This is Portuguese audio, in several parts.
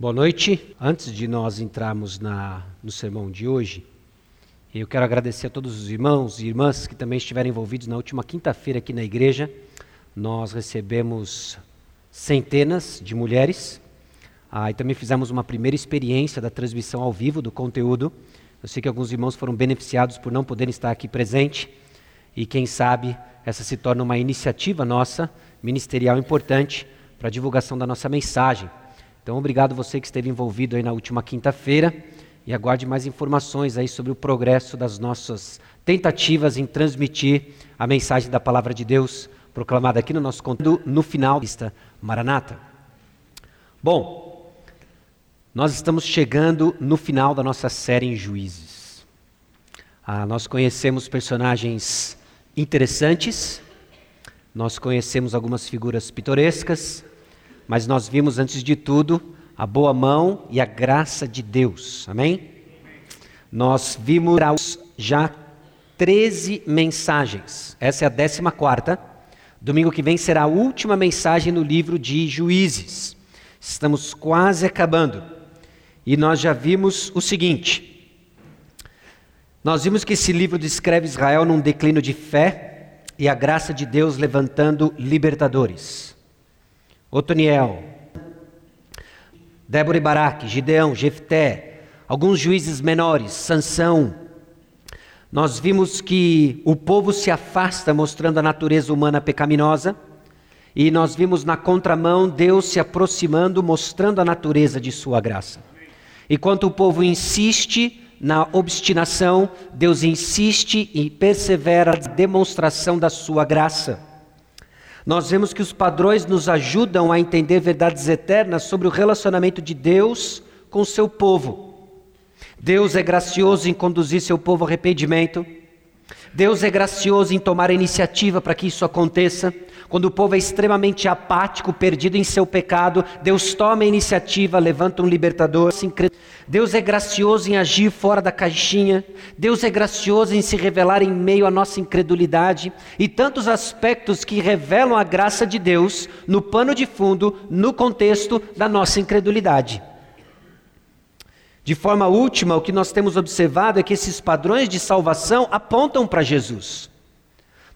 Boa noite. Antes de nós entrarmos na, no sermão de hoje, eu quero agradecer a todos os irmãos e irmãs que também estiveram envolvidos na última quinta-feira aqui na igreja. Nós recebemos centenas de mulheres ah, e também fizemos uma primeira experiência da transmissão ao vivo do conteúdo. Eu sei que alguns irmãos foram beneficiados por não poderem estar aqui presente e quem sabe essa se torna uma iniciativa nossa, ministerial importante para a divulgação da nossa mensagem. Então, obrigado você que esteve envolvido aí na última quinta-feira e aguarde mais informações aí sobre o progresso das nossas tentativas em transmitir a mensagem da palavra de Deus proclamada aqui no nosso conteúdo no final da Maranata. Bom, nós estamos chegando no final da nossa série em Juízes. Ah, nós conhecemos personagens interessantes, nós conhecemos algumas figuras pitorescas, mas nós vimos antes de tudo a boa mão e a graça de Deus. Amém? Nós vimos já 13 mensagens. Essa é a 14 quarta. Domingo que vem será a última mensagem no livro de Juízes. Estamos quase acabando. E nós já vimos o seguinte: nós vimos que esse livro descreve Israel num declínio de fé e a graça de Deus levantando libertadores. Otoniel, Débora e Baraque, Gideão, Jefté, alguns juízes menores, Sansão. Nós vimos que o povo se afasta mostrando a natureza humana pecaminosa, e nós vimos na contramão Deus se aproximando, mostrando a natureza de sua graça. Enquanto o povo insiste na obstinação, Deus insiste e persevera na demonstração da sua graça. Nós vemos que os padrões nos ajudam a entender verdades eternas sobre o relacionamento de Deus com o seu povo. Deus é gracioso em conduzir seu povo ao arrependimento. Deus é gracioso em tomar a iniciativa para que isso aconteça. Quando o povo é extremamente apático, perdido em seu pecado, Deus toma a iniciativa, levanta um libertador. Deus é gracioso em agir fora da caixinha. Deus é gracioso em se revelar em meio à nossa incredulidade. E tantos aspectos que revelam a graça de Deus no pano de fundo, no contexto da nossa incredulidade. De forma última, o que nós temos observado é que esses padrões de salvação apontam para Jesus.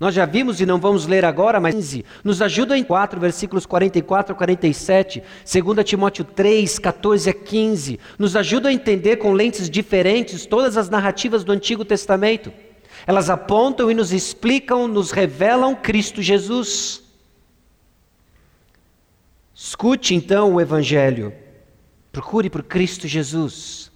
Nós já vimos e não vamos ler agora, mas nos ajuda em 4, versículos 44 a 47, 2 Timóteo 3, 14 a 15, nos ajuda a entender com lentes diferentes todas as narrativas do Antigo Testamento. Elas apontam e nos explicam, nos revelam Cristo Jesus. Escute então o Evangelho, procure por Cristo Jesus.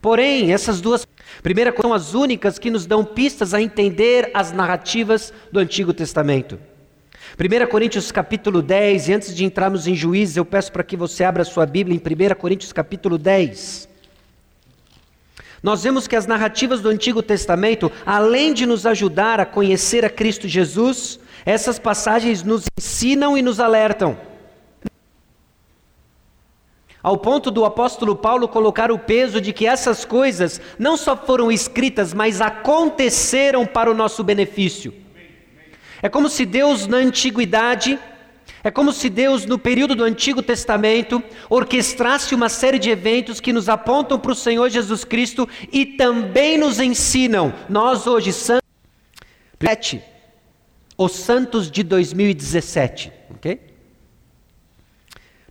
Porém, essas duas Primeira são as únicas que nos dão pistas a entender as narrativas do Antigo Testamento. 1 Coríntios capítulo 10, e antes de entrarmos em juízes, eu peço para que você abra sua Bíblia em 1 Coríntios capítulo 10. Nós vemos que as narrativas do Antigo Testamento, além de nos ajudar a conhecer a Cristo Jesus, essas passagens nos ensinam e nos alertam ao ponto do apóstolo Paulo colocar o peso de que essas coisas não só foram escritas, mas aconteceram para o nosso benefício. É como se Deus na antiguidade, é como se Deus no período do Antigo Testamento orquestrasse uma série de eventos que nos apontam para o Senhor Jesus Cristo e também nos ensinam, nós hoje, santos, os santos de 2017, ok?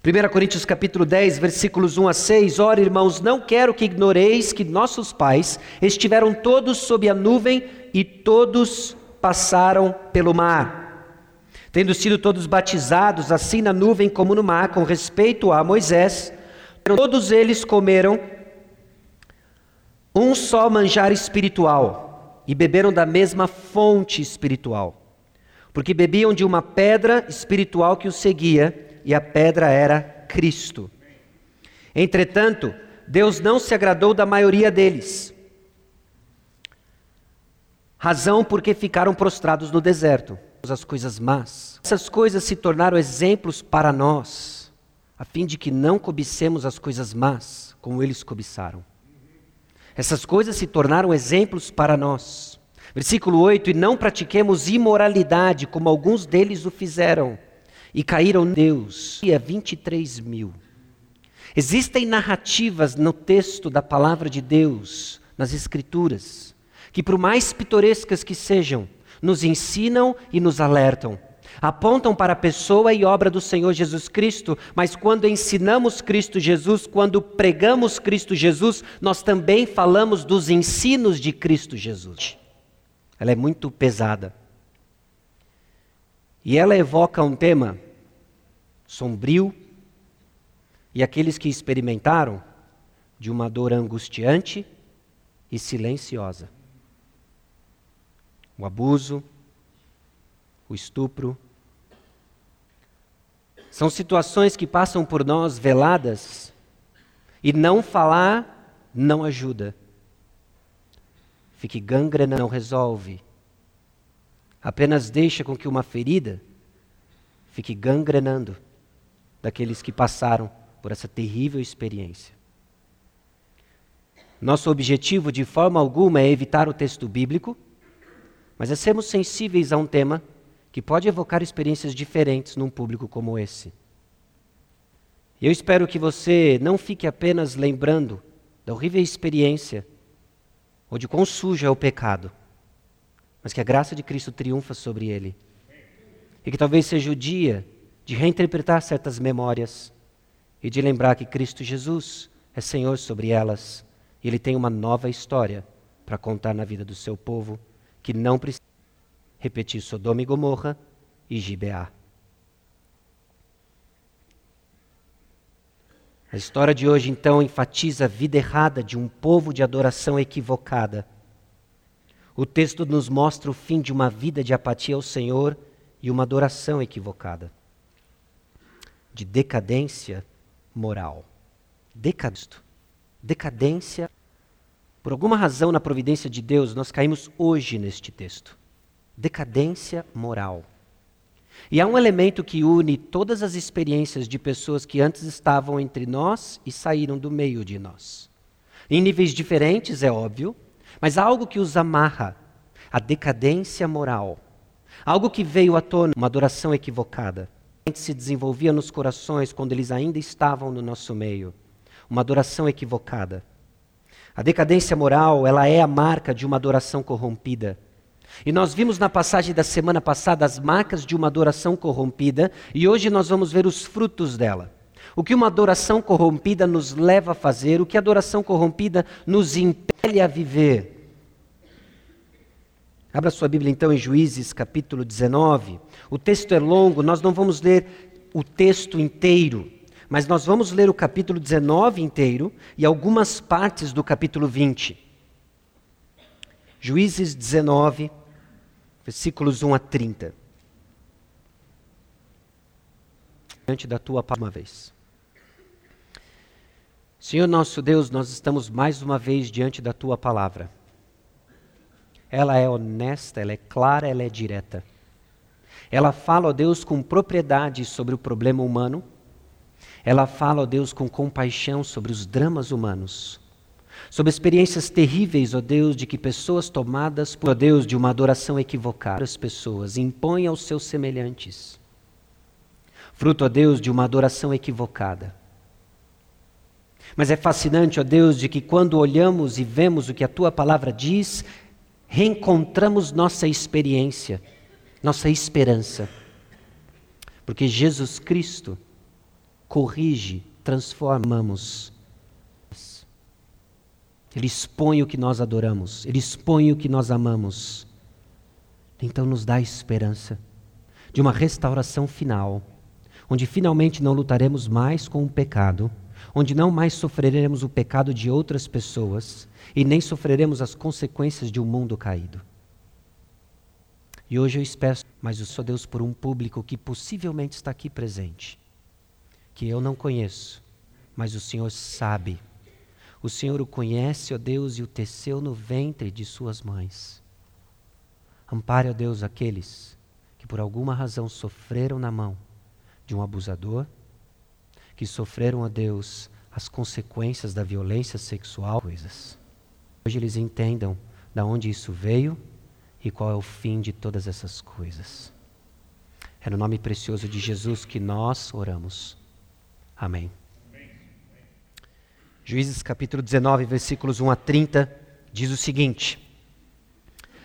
1 Coríntios capítulo 10, versículos 1 a 6, Ora, irmãos, não quero que ignoreis que nossos pais estiveram todos sob a nuvem e todos passaram pelo mar. Tendo sido todos batizados, assim na nuvem como no mar, com respeito a Moisés, todos eles comeram um só manjar espiritual e beberam da mesma fonte espiritual, porque bebiam de uma pedra espiritual que os seguia e a pedra era Cristo. Entretanto, Deus não se agradou da maioria deles. Razão porque ficaram prostrados no deserto. As coisas más. Essas coisas se tornaram exemplos para nós, a fim de que não cobicemos as coisas más, como eles cobiçaram. Essas coisas se tornaram exemplos para nós. Versículo 8: E não pratiquemos imoralidade, como alguns deles o fizeram e caíram Deus, e 23 mil. Existem narrativas no texto da palavra de Deus, nas Escrituras, que, por mais pitorescas que sejam, nos ensinam e nos alertam. Apontam para a pessoa e obra do Senhor Jesus Cristo, mas quando ensinamos Cristo Jesus, quando pregamos Cristo Jesus, nós também falamos dos ensinos de Cristo Jesus. Ela é muito pesada. E ela evoca um tema sombrio, e aqueles que experimentaram de uma dor angustiante e silenciosa. O abuso, o estupro, são situações que passam por nós veladas e não falar não ajuda. Fique gangrena não resolve. Apenas deixa com que uma ferida fique gangrenando daqueles que passaram por essa terrível experiência. Nosso objetivo, de forma alguma, é evitar o texto bíblico, mas é sermos sensíveis a um tema que pode evocar experiências diferentes num público como esse. Eu espero que você não fique apenas lembrando da horrível experiência ou de quão sujo é o pecado, mas que a graça de Cristo triunfa sobre ele. E que talvez seja o dia de reinterpretar certas memórias e de lembrar que Cristo Jesus é Senhor sobre elas e Ele tem uma nova história para contar na vida do seu povo que não precisa repetir Sodoma e Gomorra e Gibeá. A história de hoje, então, enfatiza a vida errada de um povo de adoração equivocada. O texto nos mostra o fim de uma vida de apatia ao Senhor e uma adoração equivocada, de decadência moral. Decadisto. Decadência. Por alguma razão, na providência de Deus, nós caímos hoje neste texto. Decadência moral. E há um elemento que une todas as experiências de pessoas que antes estavam entre nós e saíram do meio de nós. Em níveis diferentes, é óbvio, mas há algo que os amarra: a decadência moral. Algo que veio à tona, uma adoração equivocada se desenvolvia nos corações quando eles ainda estavam no nosso meio. Uma adoração equivocada. A decadência moral, ela é a marca de uma adoração corrompida. E nós vimos na passagem da semana passada as marcas de uma adoração corrompida, e hoje nós vamos ver os frutos dela. O que uma adoração corrompida nos leva a fazer, o que a adoração corrompida nos impele a viver. Abra sua Bíblia então em Juízes capítulo 19. O texto é longo, nós não vamos ler o texto inteiro, mas nós vamos ler o capítulo 19 inteiro e algumas partes do capítulo 20. Juízes 19, versículos 1 a 30. Diante da tua palavra uma vez. Senhor nosso Deus, nós estamos mais uma vez diante da tua palavra. Ela é honesta, ela é clara, ela é direta. Ela fala, ó Deus, com propriedade sobre o problema humano. Ela fala, ó Deus, com compaixão sobre os dramas humanos. Sobre experiências terríveis, ó Deus, de que pessoas tomadas por ó Deus de uma adoração equivocada, as pessoas impõem aos seus semelhantes. Fruto, ó Deus, de uma adoração equivocada. Mas é fascinante, ó Deus, de que quando olhamos e vemos o que a tua palavra diz, reencontramos nossa experiência, nossa esperança. Porque Jesus Cristo corrige, transformamos. Ele expõe o que nós adoramos, ele expõe o que nós amamos. Então nos dá esperança de uma restauração final, onde finalmente não lutaremos mais com o pecado, onde não mais sofreremos o pecado de outras pessoas, e nem sofreremos as consequências de um mundo caído. E hoje eu espero, mas eu sou Deus por um público que possivelmente está aqui presente, que eu não conheço, mas o Senhor sabe. O Senhor o conhece, ó Deus, e o teceu no ventre de suas mães. Ampare, ó Deus, aqueles que por alguma razão sofreram na mão de um abusador, que sofreram, ó Deus, as consequências da violência sexual, coisas. Hoje eles entendam de onde isso veio e qual é o fim de todas essas coisas. É no nome precioso de Jesus que nós oramos. Amém. Juízes capítulo 19, versículos 1 a 30, diz o seguinte: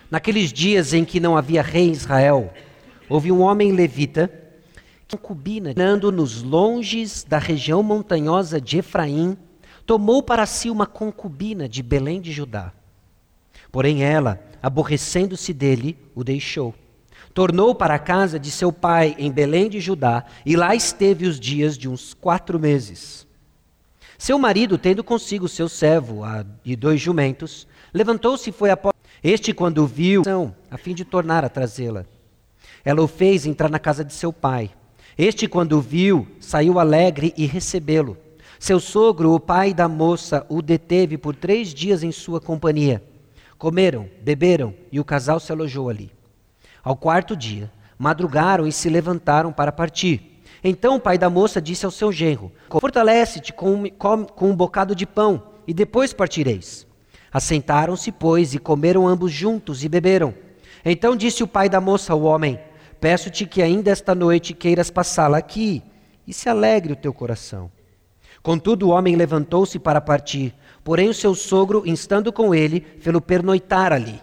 Naqueles dias em que não havia rei em Israel, houve um homem levita, concubina, nos longes da região montanhosa de Efraim, tomou para si uma concubina de Belém de Judá. Porém ela, aborrecendo-se dele, o deixou. Tornou para a casa de seu pai em Belém de Judá, e lá esteve os dias de uns quatro meses. Seu marido, tendo consigo seu servo e dois jumentos, levantou-se e foi a porta. Este, quando viu, a fim de tornar a trazê-la. Ela o fez entrar na casa de seu pai. Este, quando viu, saiu alegre e recebê-lo. Seu sogro, o pai da moça, o deteve por três dias em sua companhia. Comeram, beberam e o casal se alojou ali. Ao quarto dia, madrugaram e se levantaram para partir. Então o pai da moça disse ao seu genro: Fortalece-te com, com um bocado de pão, e depois partireis. Assentaram-se, pois, e comeram ambos juntos e beberam. Então disse o pai da moça ao homem: Peço-te que ainda esta noite queiras passá-la aqui, e se alegre o teu coração. Contudo, o homem levantou-se para partir, porém o seu sogro, instando com ele, fê-lo pernoitar ali.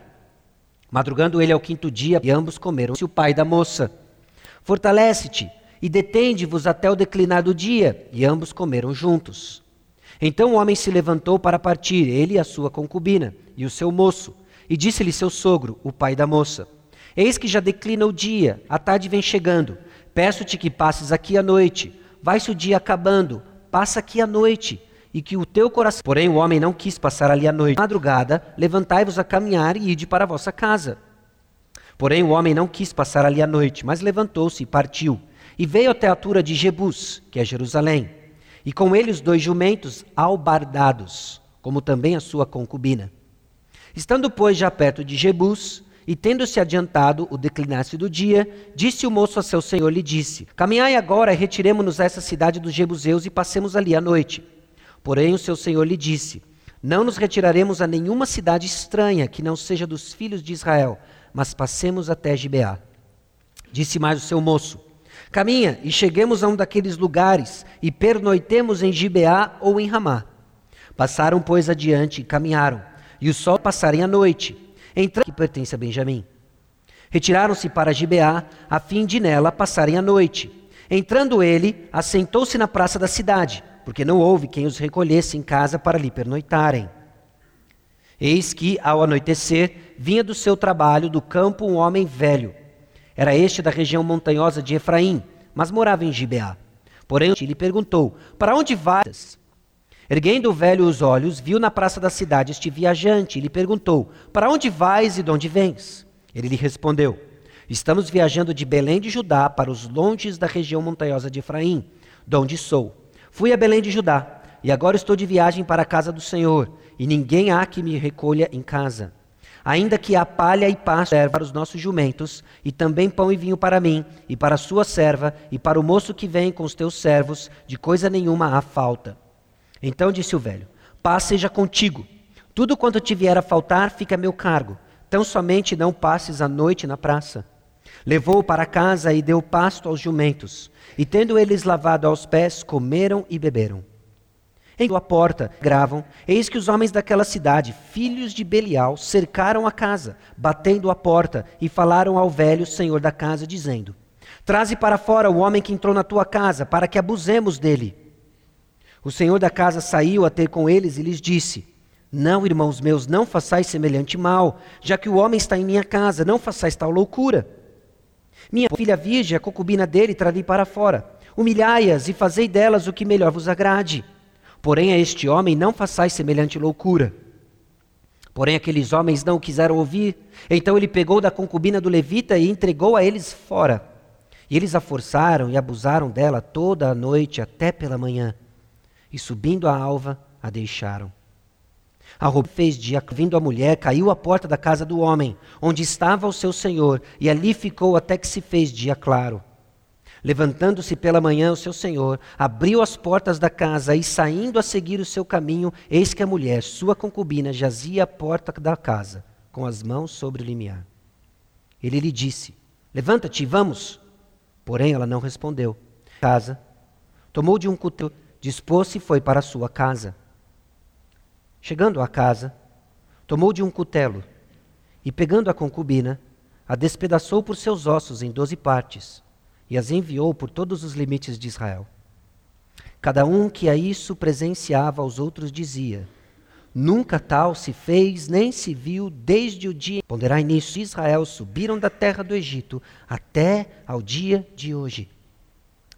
Madrugando ele ao quinto dia, e ambos comeram-se o pai da moça. Fortalece-te e detende-vos até o declinar do dia. E ambos comeram juntos. Então o homem se levantou para partir, ele e a sua concubina, e o seu moço, e disse-lhe seu sogro, o pai da moça: Eis que já declina o dia, a tarde vem chegando. Peço-te que passes aqui a noite. Vai-se o dia acabando, passa aqui a noite, e que o teu coração. Porém o homem não quis passar ali a noite. Madrugada, levantai-vos a caminhar e ide para a vossa casa. Porém o homem não quis passar ali a noite, mas levantou-se e partiu e veio até a altura de Jebus, que é Jerusalém, e com ele os dois jumentos albardados, como também a sua concubina. Estando, pois, já perto de Jebus, e tendo-se adiantado o declinar-se do dia, disse o moço a seu senhor, lhe disse, Caminhai agora e retiremo-nos a essa cidade dos Jebuseus e passemos ali a noite. Porém o seu senhor lhe disse, Não nos retiraremos a nenhuma cidade estranha que não seja dos filhos de Israel, mas passemos até Gibeá. Disse mais o seu moço, Caminha e cheguemos a um daqueles lugares e pernoitemos em Gibeá ou em Ramá. Passaram, pois, adiante e caminharam, e o sol passaria a noite. Entraram que pertence a Benjamim. Retiraram-se para Gibeá, a fim de nela passarem a noite. Entrando ele, assentou-se na praça da cidade, porque não houve quem os recolhesse em casa para lhe pernoitarem. Eis que, ao anoitecer, vinha do seu trabalho do campo um homem velho, era este da região montanhosa de Efraim, mas morava em Gibeá. Porém, lhe perguntou: Para onde vais? Erguendo o velho os olhos, viu na praça da cidade este viajante e lhe perguntou: Para onde vais e de onde vens? Ele lhe respondeu: Estamos viajando de Belém de Judá para os longes da região montanhosa de Efraim, de onde sou. Fui a Belém de Judá e agora estou de viagem para a casa do Senhor, e ninguém há que me recolha em casa. Ainda que a palha e pasto para os nossos jumentos, e também pão e vinho para mim, e para a sua serva, e para o moço que vem com os teus servos, de coisa nenhuma há falta. Então disse o velho: Paz seja contigo. Tudo quanto te vier a faltar, fica a meu cargo. Tão somente não passes a noite na praça. Levou-o para casa e deu pasto aos jumentos. E tendo eles lavado aos pés, comeram e beberam. Em sua porta gravam: Eis que os homens daquela cidade, filhos de Belial, cercaram a casa, batendo a porta, e falaram ao velho senhor da casa, dizendo: Traze para fora o homem que entrou na tua casa, para que abusemos dele. O senhor da casa saiu a ter com eles e lhes disse: Não, irmãos meus, não façais semelhante mal, já que o homem está em minha casa, não façais tal loucura. Minha filha virgem, a concubina dele, trarei para fora. Humilhai-as e fazei delas o que melhor vos agrade. Porém, a este homem não façais semelhante loucura. Porém, aqueles homens não o quiseram ouvir. Então ele pegou da concubina do levita e entregou a eles fora. E eles a forçaram e abusaram dela toda a noite até pela manhã. E subindo a alva, a deixaram. A roupa fez dia, vindo a mulher, caiu à porta da casa do homem, onde estava o seu senhor, e ali ficou até que se fez dia claro. Levantando-se pela manhã, o seu senhor abriu as portas da casa e, saindo a seguir o seu caminho, eis que a mulher, sua concubina, jazia à porta da casa, com as mãos sobre o limiar. Ele lhe disse: Levanta-te, vamos. Porém, ela não respondeu. Casa, tomou de um cutelo, dispôs-se e foi para sua casa. Chegando à casa, tomou de um cutelo e, pegando a concubina, a despedaçou por seus ossos em doze partes e as enviou por todos os limites de Israel. Cada um que a isso presenciava aos outros dizia: Nunca tal se fez, nem se viu desde o dia. Ponderai nisso, Israel subiram da terra do Egito até ao dia de hoje.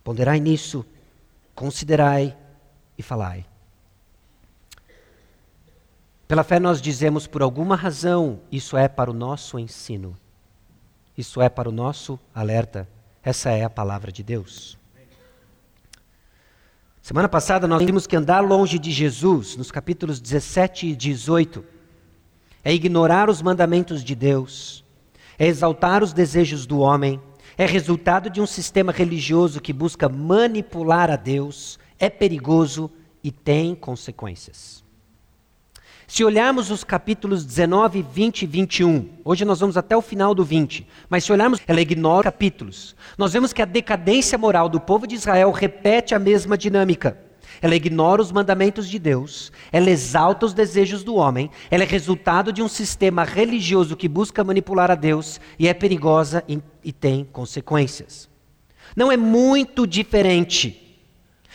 Ponderai nisso, considerai e falai. Pela fé nós dizemos, por alguma razão, isso é para o nosso ensino. Isso é para o nosso alerta. Essa é a palavra de Deus. Semana passada nós vimos que andar longe de Jesus, nos capítulos 17 e 18, é ignorar os mandamentos de Deus, é exaltar os desejos do homem, é resultado de um sistema religioso que busca manipular a Deus, é perigoso e tem consequências. Se olharmos os capítulos 19, 20 e 21, hoje nós vamos até o final do 20, mas se olharmos, ela ignora capítulos. Nós vemos que a decadência moral do povo de Israel repete a mesma dinâmica. Ela ignora os mandamentos de Deus, ela exalta os desejos do homem, ela é resultado de um sistema religioso que busca manipular a Deus e é perigosa e, e tem consequências. Não é muito diferente,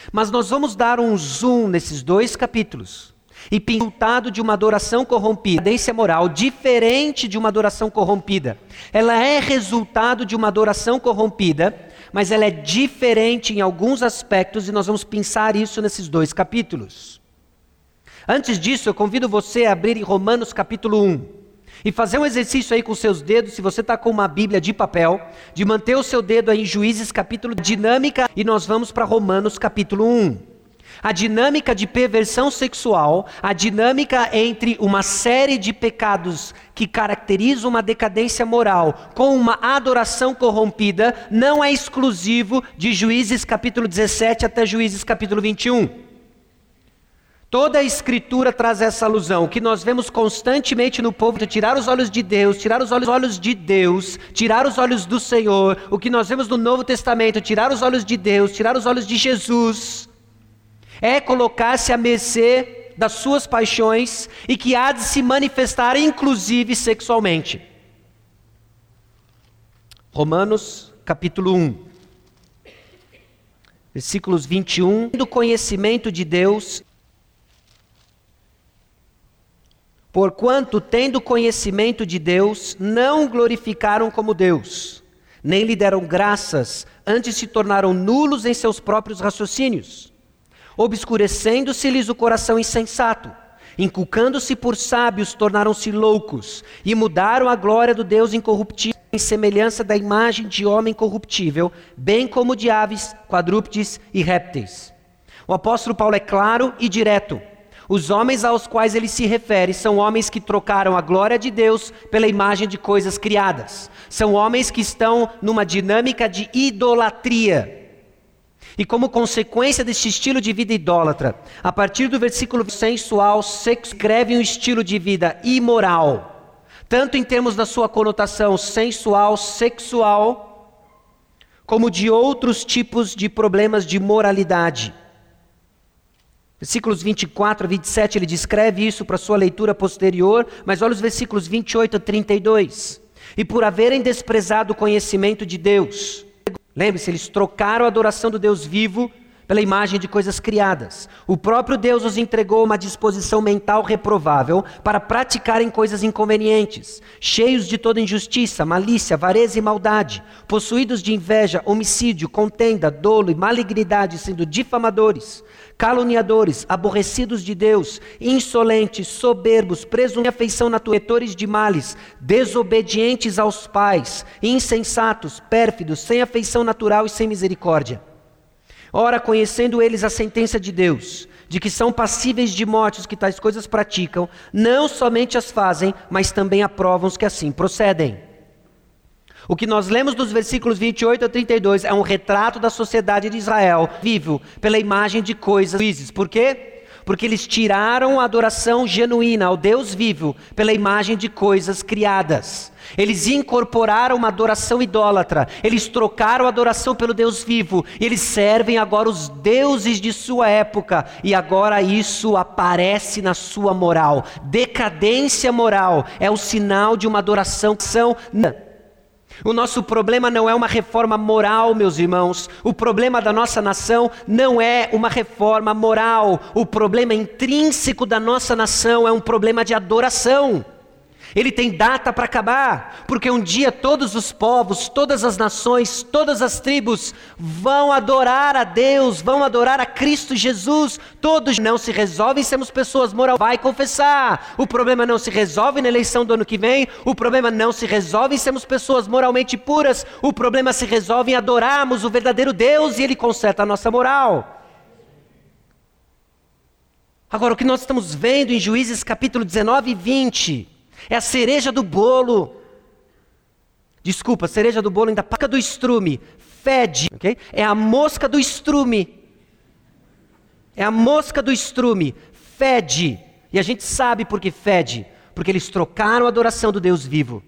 mas nós vamos dar um zoom nesses dois capítulos e pintado de uma adoração corrompida. A cadência moral, diferente de uma adoração corrompida. Ela é resultado de uma adoração corrompida, mas ela é diferente em alguns aspectos e nós vamos pensar isso nesses dois capítulos. Antes disso, eu convido você a abrir em Romanos capítulo 1 e fazer um exercício aí com seus dedos, se você está com uma Bíblia de papel, de manter o seu dedo aí em Juízes capítulo dinâmica e nós vamos para Romanos capítulo 1 a dinâmica de perversão sexual, a dinâmica entre uma série de pecados que caracterizam uma decadência moral com uma adoração corrompida, não é exclusivo de Juízes capítulo 17 até Juízes capítulo 21. Toda a escritura traz essa alusão. O que nós vemos constantemente no povo de tirar os olhos de Deus, tirar os olhos de Deus, tirar os olhos do Senhor. O que nós vemos no Novo Testamento, tirar os olhos de Deus, tirar os olhos de Jesus é colocar-se à mercê das suas paixões e que há de se manifestar, inclusive sexualmente. Romanos capítulo 1, versículos 21. Do conhecimento de Deus, porquanto, tendo conhecimento de Deus, não glorificaram como Deus, nem lhe deram graças, antes se tornaram nulos em seus próprios raciocínios obscurecendo-se-lhes o coração insensato. Inculcando-se por sábios, tornaram-se loucos e mudaram a glória do Deus incorruptível em semelhança da imagem de homem corruptível, bem como de aves, quadrúpedes e répteis. O apóstolo Paulo é claro e direto. Os homens aos quais ele se refere são homens que trocaram a glória de Deus pela imagem de coisas criadas. São homens que estão numa dinâmica de idolatria. E como consequência desse estilo de vida idólatra, a partir do versículo sensual, sexo, escreve um estilo de vida imoral, tanto em termos da sua conotação sensual, sexual, como de outros tipos de problemas de moralidade. Versículos 24 a 27, ele descreve isso para sua leitura posterior, mas olha os versículos 28 a 32. E por haverem desprezado o conhecimento de Deus, Lembre-se, eles trocaram a adoração do Deus vivo pela imagem de coisas criadas. O próprio Deus os entregou uma disposição mental reprovável para praticarem coisas inconvenientes, cheios de toda injustiça, malícia, avareza e maldade, possuídos de inveja, homicídio, contenda, dolo e malignidade, sendo difamadores, caluniadores, aborrecidos de Deus, insolentes, soberbos, presos em afeição naturetores de males, desobedientes aos pais, insensatos, pérfidos, sem afeição natural e sem misericórdia. Ora, conhecendo eles a sentença de Deus, de que são passíveis de morte os que tais coisas praticam, não somente as fazem, mas também aprovam os que assim procedem. O que nós lemos dos versículos 28 a 32 é um retrato da sociedade de Israel, vivo pela imagem de coisas. Por quê? Porque eles tiraram a adoração genuína ao Deus vivo pela imagem de coisas criadas. Eles incorporaram uma adoração idólatra, eles trocaram a adoração pelo Deus vivo, e eles servem agora os deuses de sua época, e agora isso aparece na sua moral. Decadência moral é o sinal de uma adoração que são. O nosso problema não é uma reforma moral, meus irmãos. O problema da nossa nação não é uma reforma moral. O problema intrínseco da nossa nação é um problema de adoração. Ele tem data para acabar, porque um dia todos os povos, todas as nações, todas as tribos vão adorar a Deus, vão adorar a Cristo Jesus. Todos não se resolvem sermos pessoas moral. Vai confessar. O problema não se resolve na eleição do ano que vem. O problema não se resolve em sermos pessoas moralmente puras. O problema se resolve em adorarmos o verdadeiro Deus e Ele conserta a nossa moral. Agora, o que nós estamos vendo em Juízes capítulo 19 e 20 é a cereja do bolo. Desculpa, cereja do bolo ainda paca do estrume. Fede, ok? É a mosca do estrume. É a mosca do estrume. Fede. E a gente sabe por que fede. Porque eles trocaram a adoração do Deus vivo.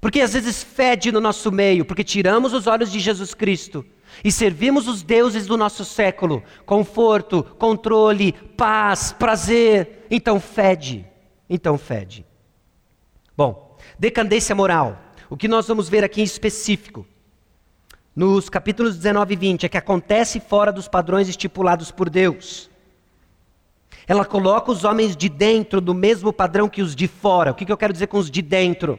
Porque às vezes fede no nosso meio, porque tiramos os olhos de Jesus Cristo e servimos os deuses do nosso século conforto, controle, paz, prazer. Então fede. Então fede. Bom, decadência moral. O que nós vamos ver aqui em específico, nos capítulos 19 e 20, é que acontece fora dos padrões estipulados por Deus. Ela coloca os homens de dentro no mesmo padrão que os de fora. O que eu quero dizer com os de dentro?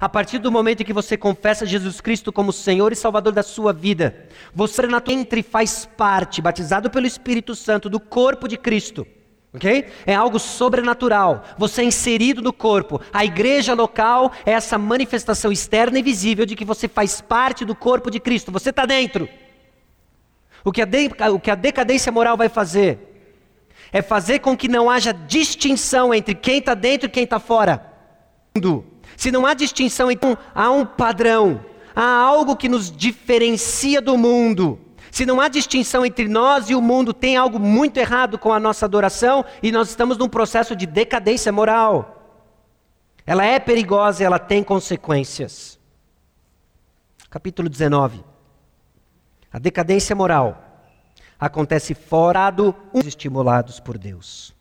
A partir do momento em que você confessa Jesus Cristo como Senhor e Salvador da sua vida, você entre e faz parte, batizado pelo Espírito Santo, do corpo de Cristo. Ok? É algo sobrenatural. Você é inserido no corpo. A igreja local é essa manifestação externa e visível de que você faz parte do corpo de Cristo. Você está dentro. O que, o que a decadência moral vai fazer é fazer com que não haja distinção entre quem está dentro e quem está fora. Se não há distinção, então há um padrão, há algo que nos diferencia do mundo. Se não há distinção entre nós e o mundo, tem algo muito errado com a nossa adoração e nós estamos num processo de decadência moral. Ela é perigosa e ela tem consequências. Capítulo 19. A decadência moral acontece fora do estimulados por Deus.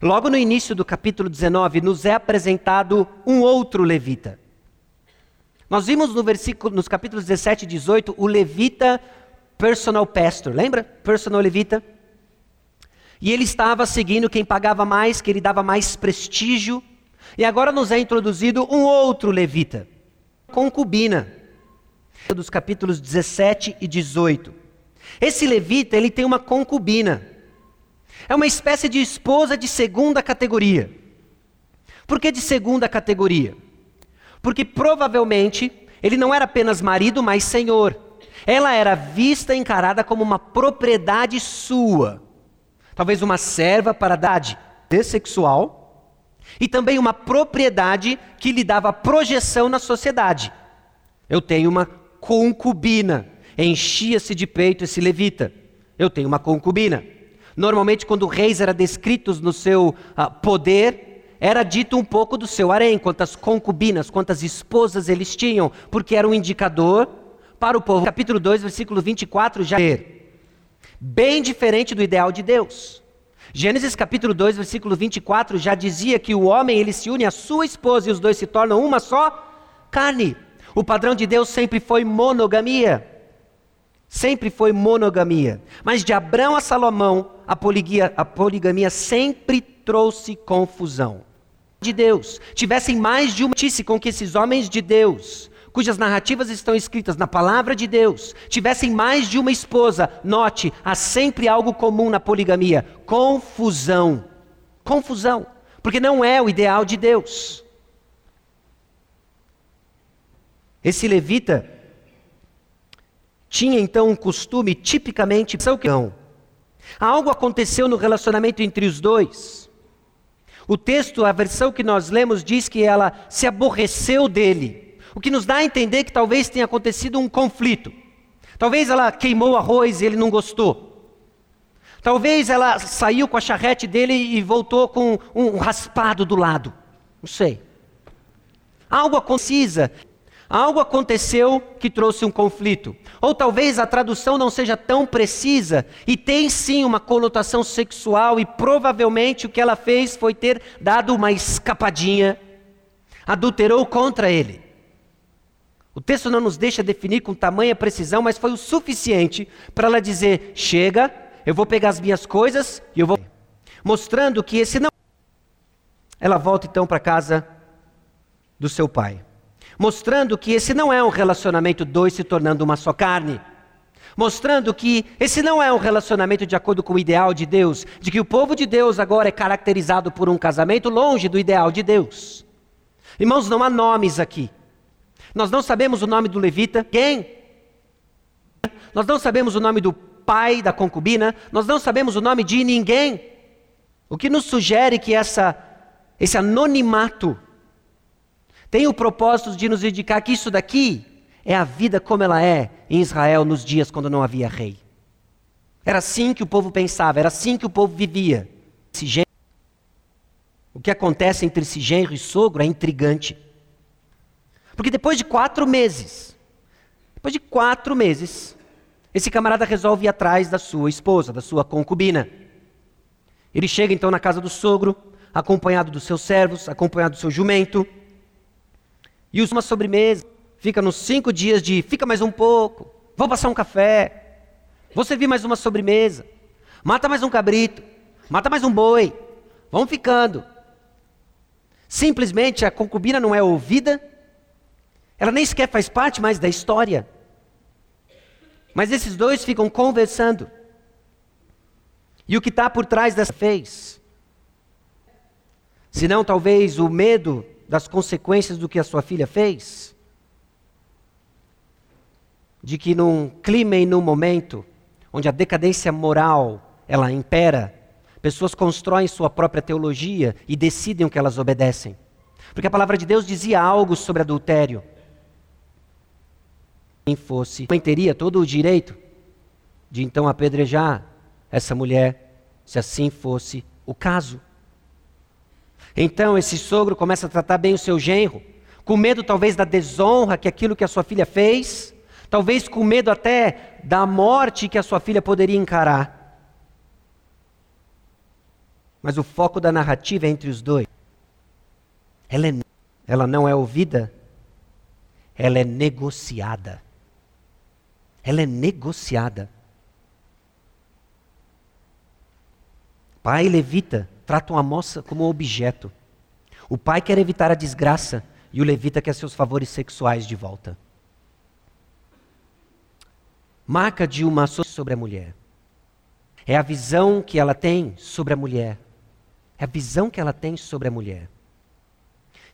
Logo no início do capítulo 19, nos é apresentado um outro levita. Nós vimos no versículo, nos capítulos 17 e 18 o levita personal pastor, lembra? Personal levita. E ele estava seguindo quem pagava mais, que ele dava mais prestígio. E agora nos é introduzido um outro levita, concubina, dos capítulos 17 e 18. Esse levita, ele tem uma concubina. É uma espécie de esposa de segunda categoria. Por que de segunda categoria? Porque provavelmente ele não era apenas marido, mas senhor. Ela era vista e encarada como uma propriedade sua. Talvez uma serva para dar sexual e também uma propriedade que lhe dava projeção na sociedade. Eu tenho uma concubina. Enchia-se de peito esse levita. Eu tenho uma concubina. Normalmente, quando reis eram descritos no seu uh, poder, era dito um pouco do seu harém, quantas concubinas, quantas esposas eles tinham, porque era um indicador para o povo. Capítulo 2, versículo 24 já é bem diferente do ideal de Deus. Gênesis capítulo 2, versículo 24 já dizia que o homem ele se une à sua esposa e os dois se tornam uma só carne. O padrão de Deus sempre foi monogamia. Sempre foi monogamia. Mas de Abraão a Salomão, a poligamia, a poligamia sempre trouxe confusão. De Deus, tivessem mais de uma notícia com que esses homens de Deus cujas narrativas estão escritas na palavra de Deus, tivessem mais de uma esposa, note, há sempre algo comum na poligamia: confusão. Confusão. Porque não é o ideal de Deus. Esse levita tinha então um costume tipicamente não. Algo aconteceu no relacionamento entre os dois. O texto, a versão que nós lemos, diz que ela se aborreceu dele. O que nos dá a entender que talvez tenha acontecido um conflito. Talvez ela queimou arroz e ele não gostou. Talvez ela saiu com a charrete dele e voltou com um raspado do lado. Não sei. Algo aconteceu, algo aconteceu que trouxe um conflito. Ou talvez a tradução não seja tão precisa e tem sim uma conotação sexual e provavelmente o que ela fez foi ter dado uma escapadinha, adulterou contra ele. O texto não nos deixa definir com tamanha precisão, mas foi o suficiente para ela dizer: chega, eu vou pegar as minhas coisas e eu vou. Mostrando que esse não. Ela volta então para casa do seu pai. Mostrando que esse não é um relacionamento dois se tornando uma só carne. Mostrando que esse não é um relacionamento de acordo com o ideal de Deus, de que o povo de Deus agora é caracterizado por um casamento longe do ideal de Deus. Irmãos, não há nomes aqui. Nós não sabemos o nome do levita, quem? Nós não sabemos o nome do pai da concubina, nós não sabemos o nome de ninguém. O que nos sugere que essa, esse anonimato tem o propósito de nos indicar que isso daqui é a vida como ela é em Israel nos dias quando não havia rei. Era assim que o povo pensava, era assim que o povo vivia. O que acontece entre esse genro e sogro é intrigante. Porque depois de quatro meses, depois de quatro meses, esse camarada resolve ir atrás da sua esposa, da sua concubina. Ele chega então na casa do sogro, acompanhado dos seus servos, acompanhado do seu jumento, e usa uma sobremesa. Fica nos cinco dias de fica mais um pouco, vou passar um café, vou servir mais uma sobremesa, mata mais um cabrito, mata mais um boi, vamos ficando. Simplesmente a concubina não é ouvida, ela nem sequer faz parte mais da história. Mas esses dois ficam conversando. E o que está por trás dessa fez? Se não, talvez o medo das consequências do que a sua filha fez? De que num clima e num momento onde a decadência moral ela impera, pessoas constroem sua própria teologia e decidem o que elas obedecem. Porque a palavra de Deus dizia algo sobre adultério quem fosse, mãe teria todo o direito de então apedrejar essa mulher, se assim fosse o caso. Então esse sogro começa a tratar bem o seu genro, com medo talvez da desonra que aquilo que a sua filha fez, talvez com medo até da morte que a sua filha poderia encarar. Mas o foco da narrativa é entre os dois. Ela, é, ela não é ouvida, ela é negociada ela é negociada. Pai levita tratam a moça como objeto. O pai quer evitar a desgraça e o levita quer seus favores sexuais de volta. Marca de uma sobre a mulher. É a visão que ela tem sobre a mulher. É a visão que ela tem sobre a mulher.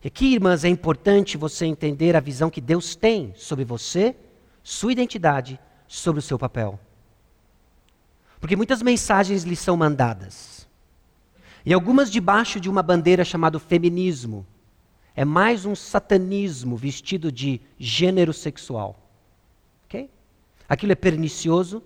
E aqui, irmãs, é importante você entender a visão que Deus tem sobre você sua identidade sobre o seu papel. Porque muitas mensagens lhe são mandadas. E algumas debaixo de uma bandeira chamada feminismo. É mais um satanismo vestido de gênero sexual. Ok? Aquilo é pernicioso,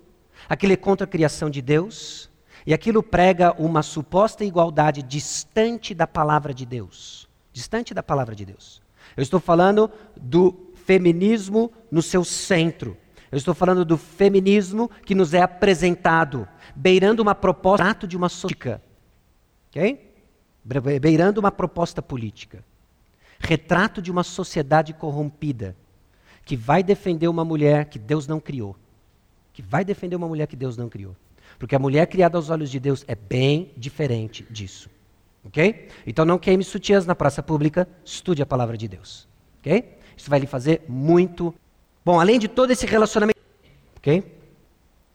aquilo é contra a criação de Deus, e aquilo prega uma suposta igualdade distante da palavra de Deus. Distante da palavra de Deus. Eu estou falando do feminismo no seu centro. Eu estou falando do feminismo que nos é apresentado, beirando uma proposta de uma política. Ok? Beirando uma proposta política. Retrato de uma sociedade corrompida que vai defender uma mulher que Deus não criou. Que vai defender uma mulher que Deus não criou. Porque a mulher criada aos olhos de Deus é bem diferente disso. Ok? Então não queime sutiãs na praça pública, estude a palavra de Deus. Ok? Isso vai lhe fazer muito. Bom, além de todo esse relacionamento. Ok?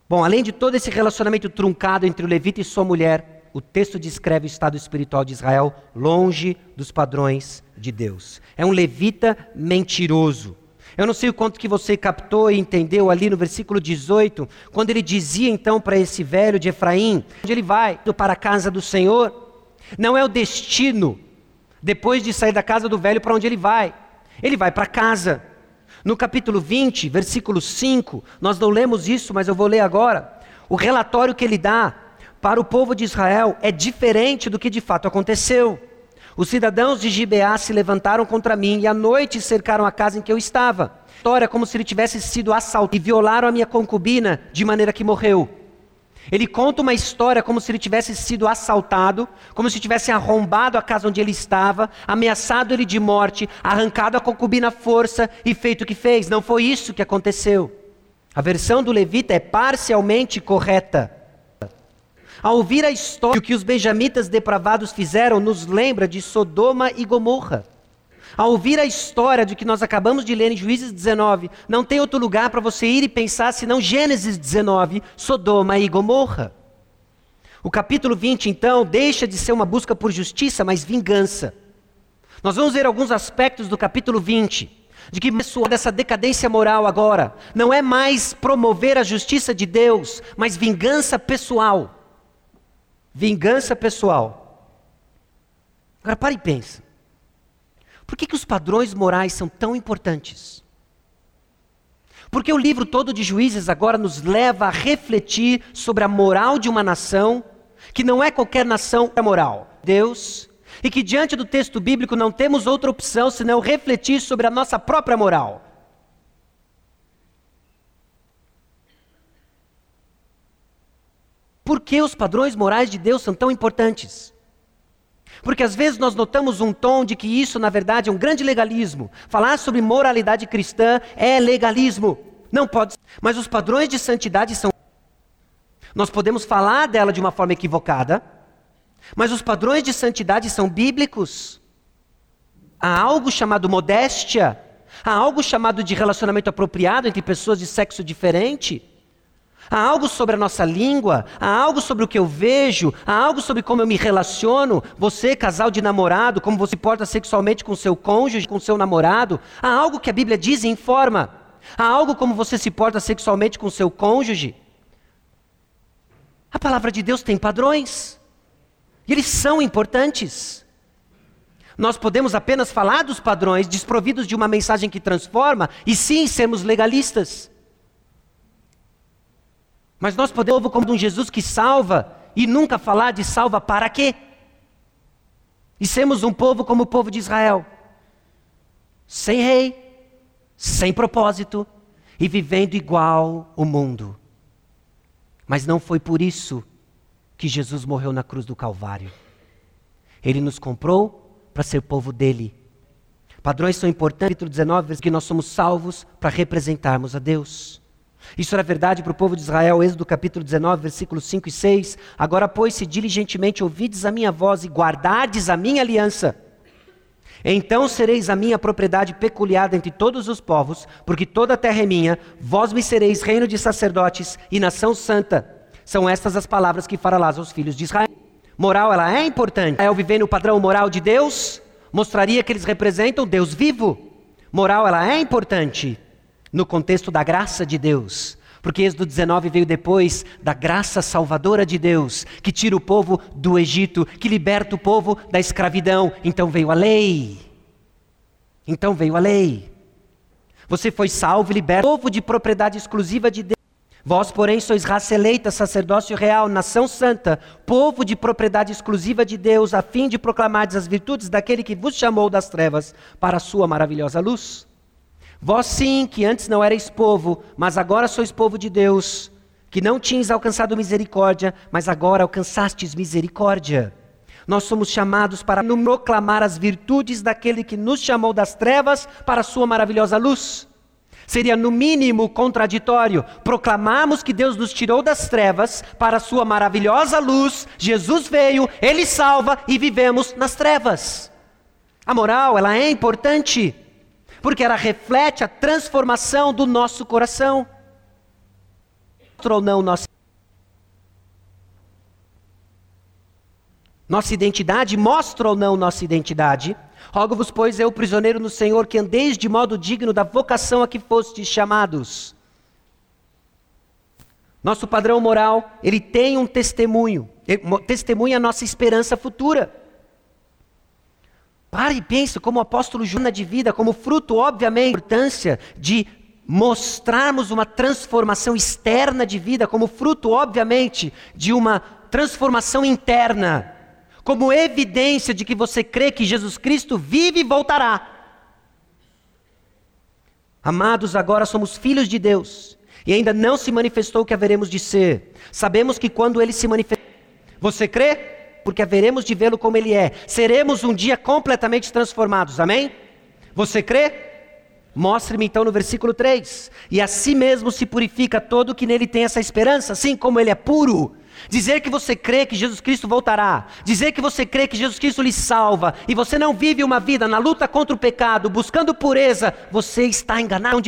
Bom, além de todo esse relacionamento truncado entre o levita e sua mulher, o texto descreve o estado espiritual de Israel longe dos padrões de Deus. É um levita mentiroso. Eu não sei o quanto que você captou e entendeu ali no versículo 18, quando ele dizia então para esse velho de Efraim, onde ele vai para a casa do Senhor, não é o destino depois de sair da casa do velho para onde ele vai. Ele vai para casa. No capítulo 20, versículo 5, nós não lemos isso, mas eu vou ler agora. O relatório que ele dá para o povo de Israel é diferente do que de fato aconteceu. Os cidadãos de Gibeá se levantaram contra mim e à noite cercaram a casa em que eu estava. História como se ele tivesse sido assaltado e violaram a minha concubina de maneira que morreu. Ele conta uma história como se ele tivesse sido assaltado, como se tivesse arrombado a casa onde ele estava, ameaçado ele de morte, arrancado a concubina à força e feito o que fez. Não foi isso que aconteceu. A versão do levita é parcialmente correta. Ao ouvir a história que os benjamitas depravados fizeram, nos lembra de Sodoma e Gomorra. Ao ouvir a história de que nós acabamos de ler em Juízes 19, não tem outro lugar para você ir e pensar senão Gênesis 19, Sodoma e Gomorra. O capítulo 20, então, deixa de ser uma busca por justiça, mas vingança. Nós vamos ver alguns aspectos do capítulo 20 de que dessa decadência moral agora não é mais promover a justiça de Deus, mas vingança pessoal. Vingança pessoal. Agora pare e pense. Por que, que os padrões morais são tão importantes? Porque o livro todo de Juízes agora nos leva a refletir sobre a moral de uma nação, que não é qualquer nação é moral. Deus, e que diante do texto bíblico não temos outra opção senão refletir sobre a nossa própria moral. Por que os padrões morais de Deus são tão importantes? Porque às vezes nós notamos um tom de que isso, na verdade, é um grande legalismo. Falar sobre moralidade cristã é legalismo. Não pode ser. Mas os padrões de santidade são. Nós podemos falar dela de uma forma equivocada, mas os padrões de santidade são bíblicos. Há algo chamado modéstia, há algo chamado de relacionamento apropriado entre pessoas de sexo diferente. Há algo sobre a nossa língua, há algo sobre o que eu vejo, há algo sobre como eu me relaciono. Você, casal de namorado, como você porta sexualmente com seu cônjuge, com seu namorado. Há algo que a Bíblia diz e informa. Há algo como você se porta sexualmente com seu cônjuge. A palavra de Deus tem padrões. E eles são importantes. Nós podemos apenas falar dos padrões desprovidos de uma mensagem que transforma e sim sermos legalistas. Mas nós podemos, como um Jesus que salva, e nunca falar de salva para quê? E sermos um povo como o povo de Israel, sem rei, sem propósito e vivendo igual o mundo. Mas não foi por isso que Jesus morreu na cruz do Calvário. Ele nos comprou para ser povo dele. Padrões são importantes, capítulo 19, que nós somos salvos para representarmos a Deus. Isso era verdade para o povo de Israel, Êxodo capítulo 19, versículos 5 e 6. Agora, pois, se diligentemente ouvides a minha voz e guardardes a minha aliança, então sereis a minha propriedade peculiar entre todos os povos, porque toda a terra é minha, vós me sereis reino de sacerdotes e nação santa. São estas as palavras que farás aos filhos de Israel. Moral, ela é importante. É o viver no padrão moral de Deus, mostraria que eles representam Deus vivo. Moral, ela é importante no contexto da graça de Deus. Porque Êxodo 19 veio depois da graça salvadora de Deus, que tira o povo do Egito, que liberta o povo da escravidão. Então veio a lei. Então veio a lei. Você foi salvo e liberto, povo de propriedade exclusiva de Deus. Vós, porém, sois raça eleita, sacerdócio real, nação santa, povo de propriedade exclusiva de Deus, a fim de proclamar as virtudes daquele que vos chamou das trevas para a sua maravilhosa luz. Vós sim, que antes não erais povo, mas agora sois povo de Deus, que não tinhas alcançado misericórdia, mas agora alcançastes misericórdia. Nós somos chamados para proclamar as virtudes daquele que nos chamou das trevas para a sua maravilhosa luz. Seria no mínimo contraditório proclamarmos que Deus nos tirou das trevas para a sua maravilhosa luz, Jesus veio, ele salva e vivemos nas trevas. A moral, ela é importante porque ela reflete a transformação do nosso coração. Ou não nossa Nossa identidade mostra ou não nossa identidade. Rogo-vos, pois, eu, prisioneiro no Senhor, que andeis de modo digno da vocação a que fostes chamados. Nosso padrão moral, ele tem um testemunho, testemunha a nossa esperança futura. Pare e pense como o apóstolo Joana de vida, como fruto, obviamente, da importância de mostrarmos uma transformação externa de vida, como fruto, obviamente, de uma transformação interna, como evidência de que você crê que Jesus Cristo vive e voltará. Amados, agora somos filhos de Deus e ainda não se manifestou o que haveremos de ser. Sabemos que quando ele se manifestar, você crê? Porque haveremos de vê-lo como ele é. Seremos um dia completamente transformados. Amém? Você crê? Mostre-me então no versículo 3. E a si mesmo se purifica todo que nele tem essa esperança, assim como ele é puro. Dizer que você crê que Jesus Cristo voltará, dizer que você crê que Jesus Cristo lhe salva, e você não vive uma vida na luta contra o pecado, buscando pureza, você está enganado.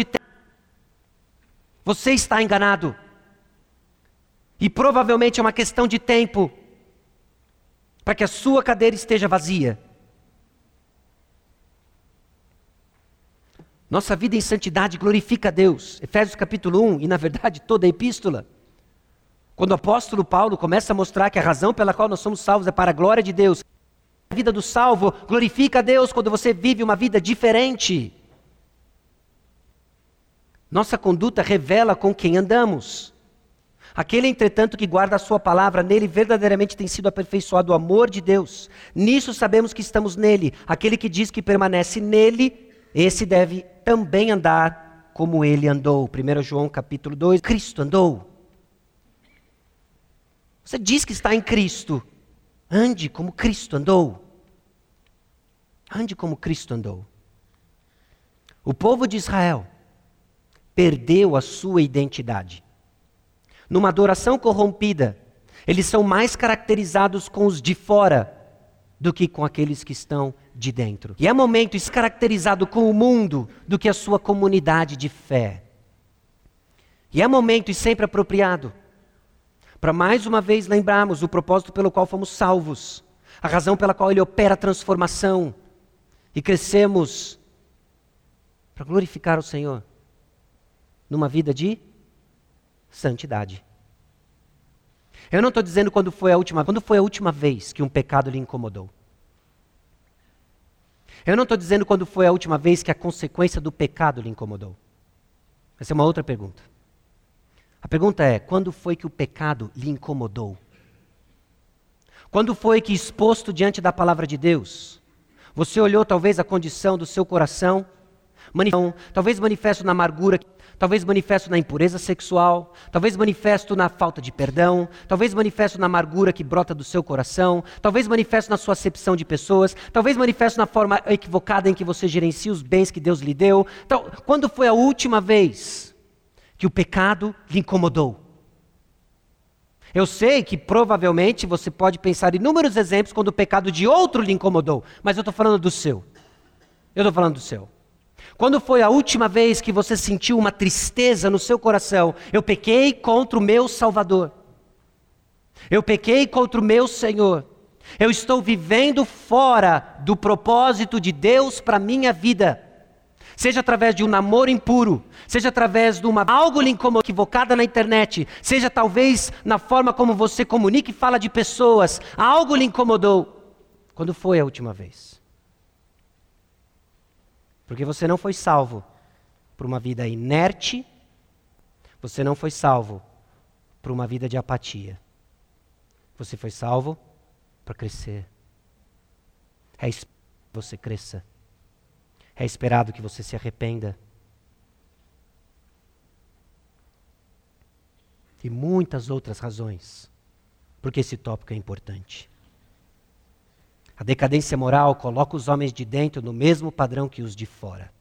Você está enganado. E provavelmente é uma questão de tempo para que a sua cadeira esteja vazia. Nossa vida em santidade glorifica a Deus. Efésios capítulo 1 e, na verdade, toda a epístola. Quando o apóstolo Paulo começa a mostrar que a razão pela qual nós somos salvos é para a glória de Deus, a vida do salvo glorifica a Deus quando você vive uma vida diferente. Nossa conduta revela com quem andamos. Aquele, entretanto, que guarda a sua palavra, nele verdadeiramente tem sido aperfeiçoado o amor de Deus. Nisso sabemos que estamos nele. Aquele que diz que permanece nele, esse deve também andar como ele andou. 1 João capítulo 2. Cristo andou. Você diz que está em Cristo. Ande como Cristo andou. Ande como Cristo andou. O povo de Israel perdeu a sua identidade. Numa adoração corrompida, eles são mais caracterizados com os de fora do que com aqueles que estão de dentro. E é momento caracterizado com o mundo do que a sua comunidade de fé. E é momento e sempre apropriado para mais uma vez lembrarmos o propósito pelo qual fomos salvos, a razão pela qual Ele opera a transformação e crescemos para glorificar o Senhor numa vida de santidade. Eu não estou dizendo quando foi a última, quando foi a última vez que um pecado lhe incomodou. Eu não estou dizendo quando foi a última vez que a consequência do pecado lhe incomodou. Essa é uma outra pergunta. A pergunta é: quando foi que o pecado lhe incomodou? Quando foi que, exposto diante da palavra de Deus, você olhou talvez a condição do seu coração, talvez manifesto na amargura, talvez manifesto na impureza sexual, talvez manifesto na falta de perdão, talvez manifesto na amargura que brota do seu coração, talvez manifesto na sua acepção de pessoas, talvez manifesto na forma equivocada em que você gerencia os bens que Deus lhe deu. Então, quando foi a última vez que o pecado lhe incomodou. Eu sei que provavelmente você pode pensar em inúmeros exemplos quando o pecado de outro lhe incomodou, mas eu estou falando do seu. Eu estou falando do seu. Quando foi a última vez que você sentiu uma tristeza no seu coração? Eu pequei contra o meu Salvador. Eu pequei contra o meu Senhor. Eu estou vivendo fora do propósito de Deus para minha vida seja através de um namoro impuro, seja através de uma algo lhe equivocada na internet, seja talvez na forma como você comunica e fala de pessoas, algo lhe incomodou. Quando foi a última vez? Porque você não foi salvo por uma vida inerte, você não foi salvo por uma vida de apatia. Você foi salvo para crescer. É isso que você cresça. É esperado que você se arrependa. E muitas outras razões porque esse tópico é importante. A decadência moral coloca os homens de dentro no mesmo padrão que os de fora.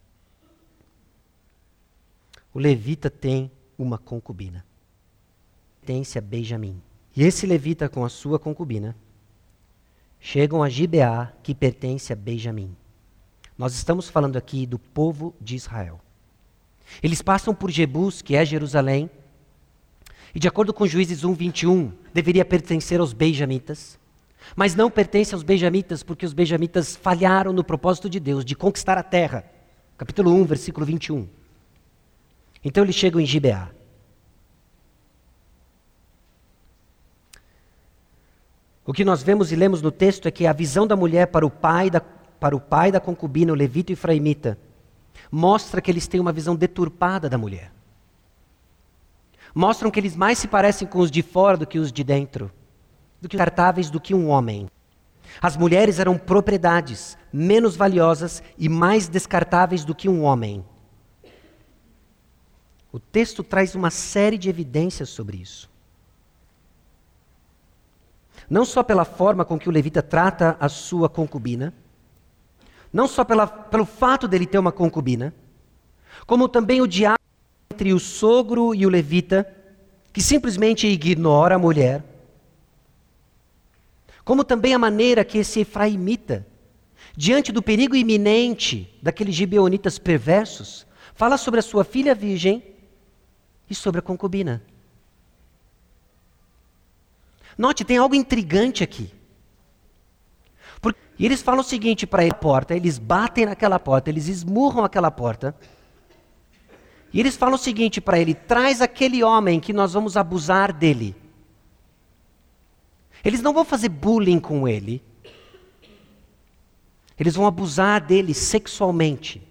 O levita tem uma concubina. Pertence a Benjamim. E esse levita com a sua concubina chegam a Gibeá, que pertence a Benjamim. Nós estamos falando aqui do povo de Israel. Eles passam por Jebus, que é Jerusalém, e de acordo com Juízes 1, 21, deveria pertencer aos benjamitas, mas não pertence aos benjamitas porque os benjamitas falharam no propósito de Deus de conquistar a terra. Capítulo 1, versículo 21. Então eles chegam em Gibeá. O que nós vemos e lemos no texto é que a visão da mulher para o pai da para o pai da concubina, o levita e efraimita, mostra que eles têm uma visão deturpada da mulher. Mostram que eles mais se parecem com os de fora do que os de dentro. Do que descartáveis do que um homem. As mulheres eram propriedades menos valiosas e mais descartáveis do que um homem. O texto traz uma série de evidências sobre isso. Não só pela forma com que o levita trata a sua concubina, não só pela, pelo fato dele ter uma concubina, como também o diálogo entre o sogro e o levita, que simplesmente ignora a mulher, como também a maneira que esse efraimita, diante do perigo iminente daqueles gibeonitas perversos, fala sobre a sua filha virgem e sobre a concubina. Note, tem algo intrigante aqui. Porque, eles falam o seguinte para a porta, eles batem naquela porta, eles esmurram aquela porta. E eles falam o seguinte para ele: traz aquele homem que nós vamos abusar dele. Eles não vão fazer bullying com ele. Eles vão abusar dele sexualmente.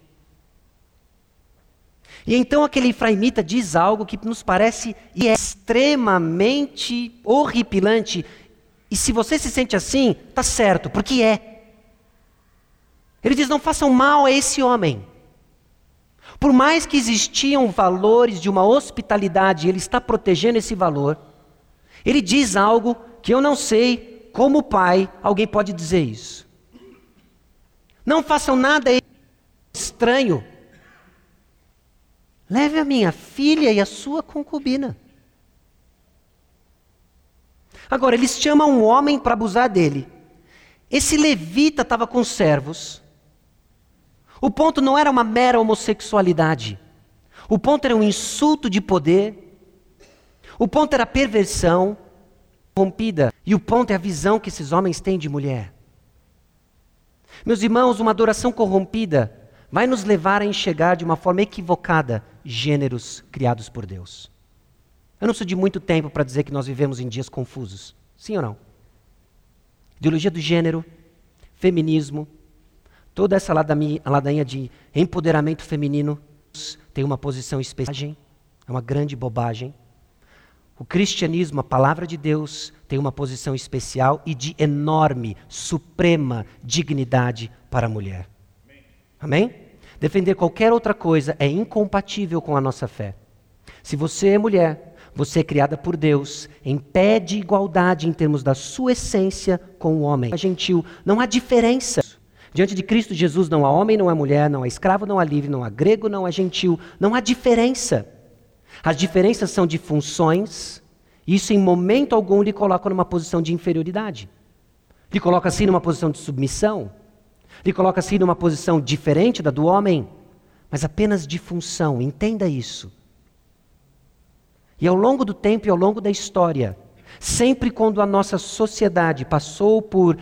E então aquele efraimita diz algo que nos parece extremamente horripilante. E se você se sente assim, tá certo, porque é. Ele diz: não façam mal a esse homem. Por mais que existiam valores de uma hospitalidade, ele está protegendo esse valor. Ele diz algo que eu não sei como pai alguém pode dizer isso. Não façam nada estranho Leve a minha filha e a sua concubina. Agora, eles chamam um homem para abusar dele. Esse levita estava com servos. O ponto não era uma mera homossexualidade. O ponto era um insulto de poder. O ponto era perversão rompida. E o ponto é a visão que esses homens têm de mulher. Meus irmãos, uma adoração corrompida vai nos levar a enxergar de uma forma equivocada gêneros criados por Deus. Eu não preciso de muito tempo para dizer que nós vivemos em dias confusos. Sim ou não? Ideologia do gênero, feminismo, toda essa ladainha de empoderamento feminino tem uma posição especial, é uma grande bobagem. O cristianismo, a palavra de Deus, tem uma posição especial e de enorme, suprema dignidade para a mulher. Amém? Defender qualquer outra coisa é incompatível com a nossa fé. Se você é mulher, você é criada por Deus, em pé de igualdade em termos da sua essência com o homem. É gentil, não há diferença. Diante de Cristo Jesus não há homem, não há mulher, não há escravo, não há livre, não há grego, não há gentil, não há diferença. As diferenças são de funções, isso em momento algum lhe coloca numa posição de inferioridade. Lhe coloca assim numa posição de submissão. Lhe coloca assim numa posição diferente da do homem, mas apenas de função, entenda isso. E ao longo do tempo e ao longo da história, sempre quando a nossa sociedade passou por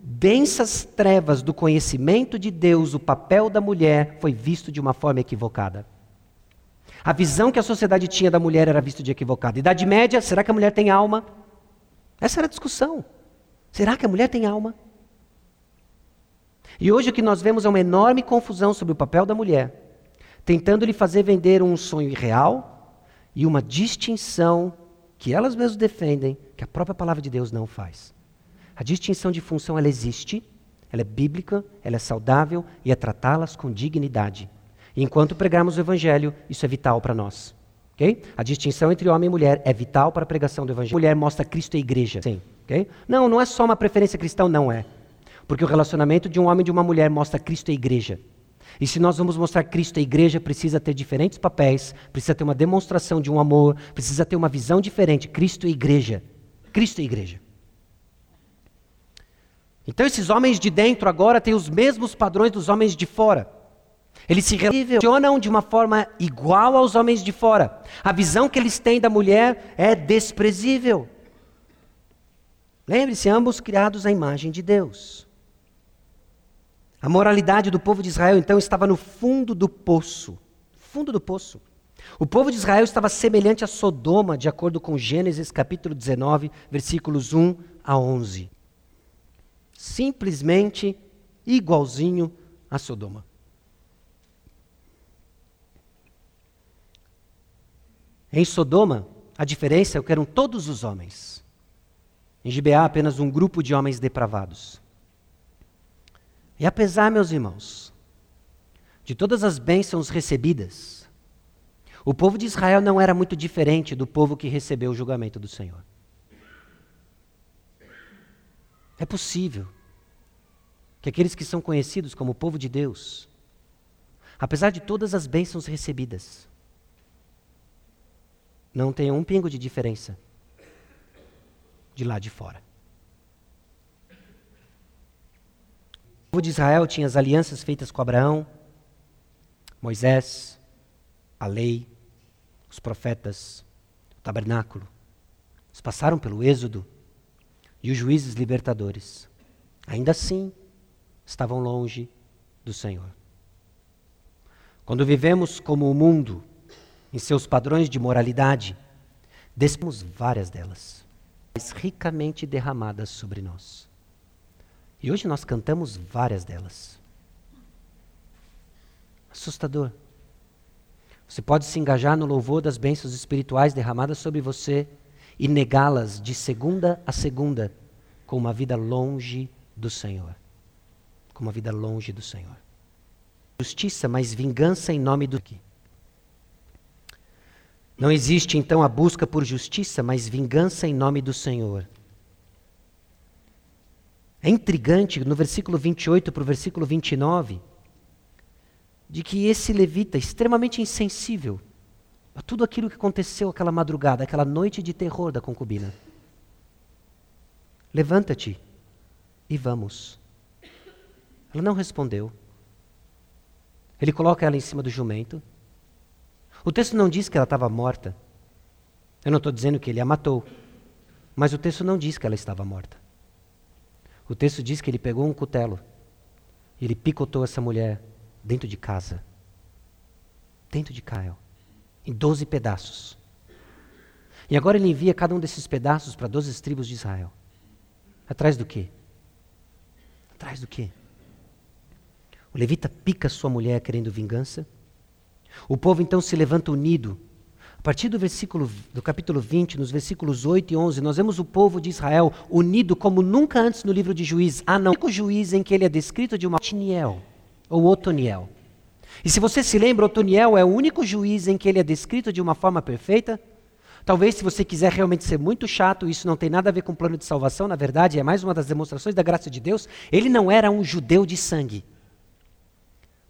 densas trevas do conhecimento de Deus, o papel da mulher foi visto de uma forma equivocada. A visão que a sociedade tinha da mulher era vista de equivocada. Idade média, será que a mulher tem alma? Essa era a discussão. Será que a mulher tem alma? E hoje o que nós vemos é uma enorme confusão sobre o papel da mulher, tentando lhe fazer vender um sonho irreal e uma distinção que elas mesmas defendem, que a própria palavra de Deus não faz. A distinção de função ela existe, ela é bíblica, ela é saudável e é tratá-las com dignidade. Enquanto pregarmos o evangelho, isso é vital para nós. Okay? A distinção entre homem e mulher é vital para a pregação do evangelho. A mulher mostra Cristo e a igreja. Sim. Okay? Não, não é só uma preferência cristã, não é. Porque o relacionamento de um homem e de uma mulher mostra Cristo e a igreja. E se nós vamos mostrar Cristo e a igreja, precisa ter diferentes papéis, precisa ter uma demonstração de um amor, precisa ter uma visão diferente. Cristo e igreja. Cristo e igreja. Então esses homens de dentro agora têm os mesmos padrões dos homens de fora. Eles se relacionam de uma forma igual aos homens de fora. A visão que eles têm da mulher é desprezível. Lembre-se, ambos criados à imagem de Deus. A moralidade do povo de Israel então estava no fundo do poço. Fundo do poço. O povo de Israel estava semelhante a Sodoma, de acordo com Gênesis capítulo 19, versículos 1 a 11. Simplesmente igualzinho a Sodoma. Em Sodoma, a diferença é que eram todos os homens. Em Gibeá, apenas um grupo de homens depravados. E apesar, meus irmãos, de todas as bênçãos recebidas, o povo de Israel não era muito diferente do povo que recebeu o julgamento do Senhor. É possível que aqueles que são conhecidos como povo de Deus, apesar de todas as bênçãos recebidas, não tenham um pingo de diferença de lá de fora. O povo de Israel tinha as alianças feitas com Abraão, Moisés, a lei, os profetas, o tabernáculo. Eles passaram pelo Êxodo e os juízes libertadores. Ainda assim, estavam longe do Senhor. Quando vivemos como o mundo, em seus padrões de moralidade, despemos várias delas, ricamente derramadas sobre nós. E hoje nós cantamos várias delas assustador. Você pode se engajar no louvor das bênçãos espirituais derramadas sobre você e negá-las de segunda a segunda com uma vida longe do Senhor. Com uma vida longe do Senhor. Justiça, mas vingança em nome do que? Não existe então a busca por justiça, mas vingança em nome do Senhor. É intrigante no versículo 28 para o versículo 29 de que esse levita, extremamente insensível a tudo aquilo que aconteceu aquela madrugada, aquela noite de terror da concubina, levanta-te e vamos. Ela não respondeu. Ele coloca ela em cima do jumento. O texto não diz que ela estava morta. Eu não estou dizendo que ele a matou. Mas o texto não diz que ela estava morta. O texto diz que ele pegou um cutelo e ele picotou essa mulher dentro de casa, dentro de Caio, em doze pedaços. E agora ele envia cada um desses pedaços para doze tribos de Israel. Atrás do quê? Atrás do quê? O levita pica sua mulher querendo vingança. O povo então se levanta unido. A partir do versículo do capítulo 20, nos versículos 8 e 11, nós vemos o povo de Israel unido como nunca antes no livro de Juízes. Ah, não. O único juiz em que ele é descrito de uma Tiniel ou Otoniel. E se você se lembra, Otoniel é o único juiz em que ele é descrito de uma forma perfeita. Talvez, se você quiser realmente ser muito chato, isso não tem nada a ver com o plano de salvação, na verdade, é mais uma das demonstrações da graça de Deus. Ele não era um judeu de sangue.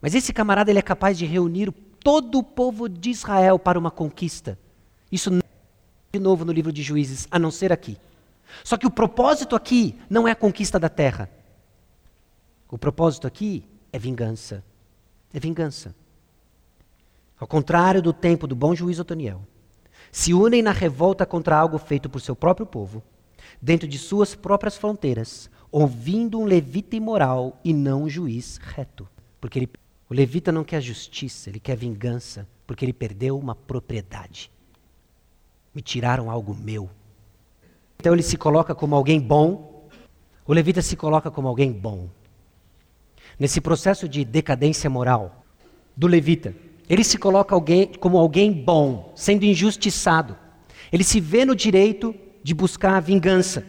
Mas esse camarada ele é capaz de reunir todo o povo de Israel para uma conquista. Isso não é de novo no livro de Juízes, a não ser aqui. Só que o propósito aqui não é a conquista da terra. O propósito aqui é vingança. É vingança. Ao contrário do tempo do bom juiz Otoniel, se unem na revolta contra algo feito por seu próprio povo, dentro de suas próprias fronteiras, ouvindo um levita imoral e não um juiz reto. Porque ele, o levita não quer justiça, ele quer vingança, porque ele perdeu uma propriedade. Me tiraram algo meu. Então ele se coloca como alguém bom, o levita se coloca como alguém bom nesse processo de decadência moral do levita. Ele se coloca alguém, como alguém bom, sendo injustiçado. Ele se vê no direito de buscar a vingança.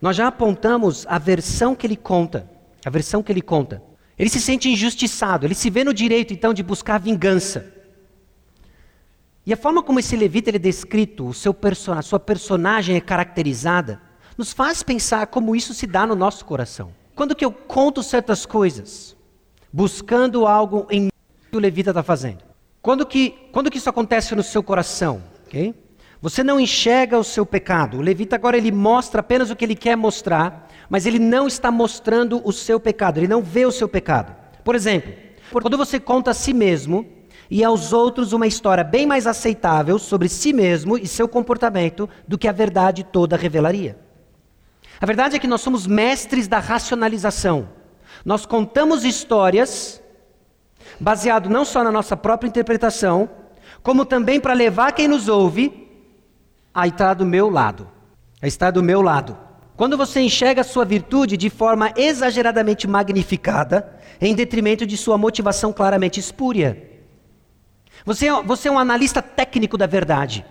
Nós já apontamos a versão que ele conta. A versão que ele conta. Ele se sente injustiçado, ele se vê no direito então de buscar vingança. E a forma como esse levita ele é descrito, o seu person a sua personagem é caracterizada, nos faz pensar como isso se dá no nosso coração. Quando que eu conto certas coisas, buscando algo em que o levita está fazendo? Quando que, quando que isso acontece no seu coração? Okay? Você não enxerga o seu pecado. O levita agora ele mostra apenas o que ele quer mostrar, mas ele não está mostrando o seu pecado, ele não vê o seu pecado. Por exemplo, quando você conta a si mesmo e aos outros uma história bem mais aceitável sobre si mesmo e seu comportamento do que a verdade toda revelaria. A verdade é que nós somos mestres da racionalização. Nós contamos histórias baseado não só na nossa própria interpretação, como também para levar quem nos ouve a estar do meu lado. A estar do meu lado. Quando você enxerga a sua virtude de forma exageradamente magnificada, em detrimento de sua motivação claramente espúria. Você, é, você é um analista técnico da verdade.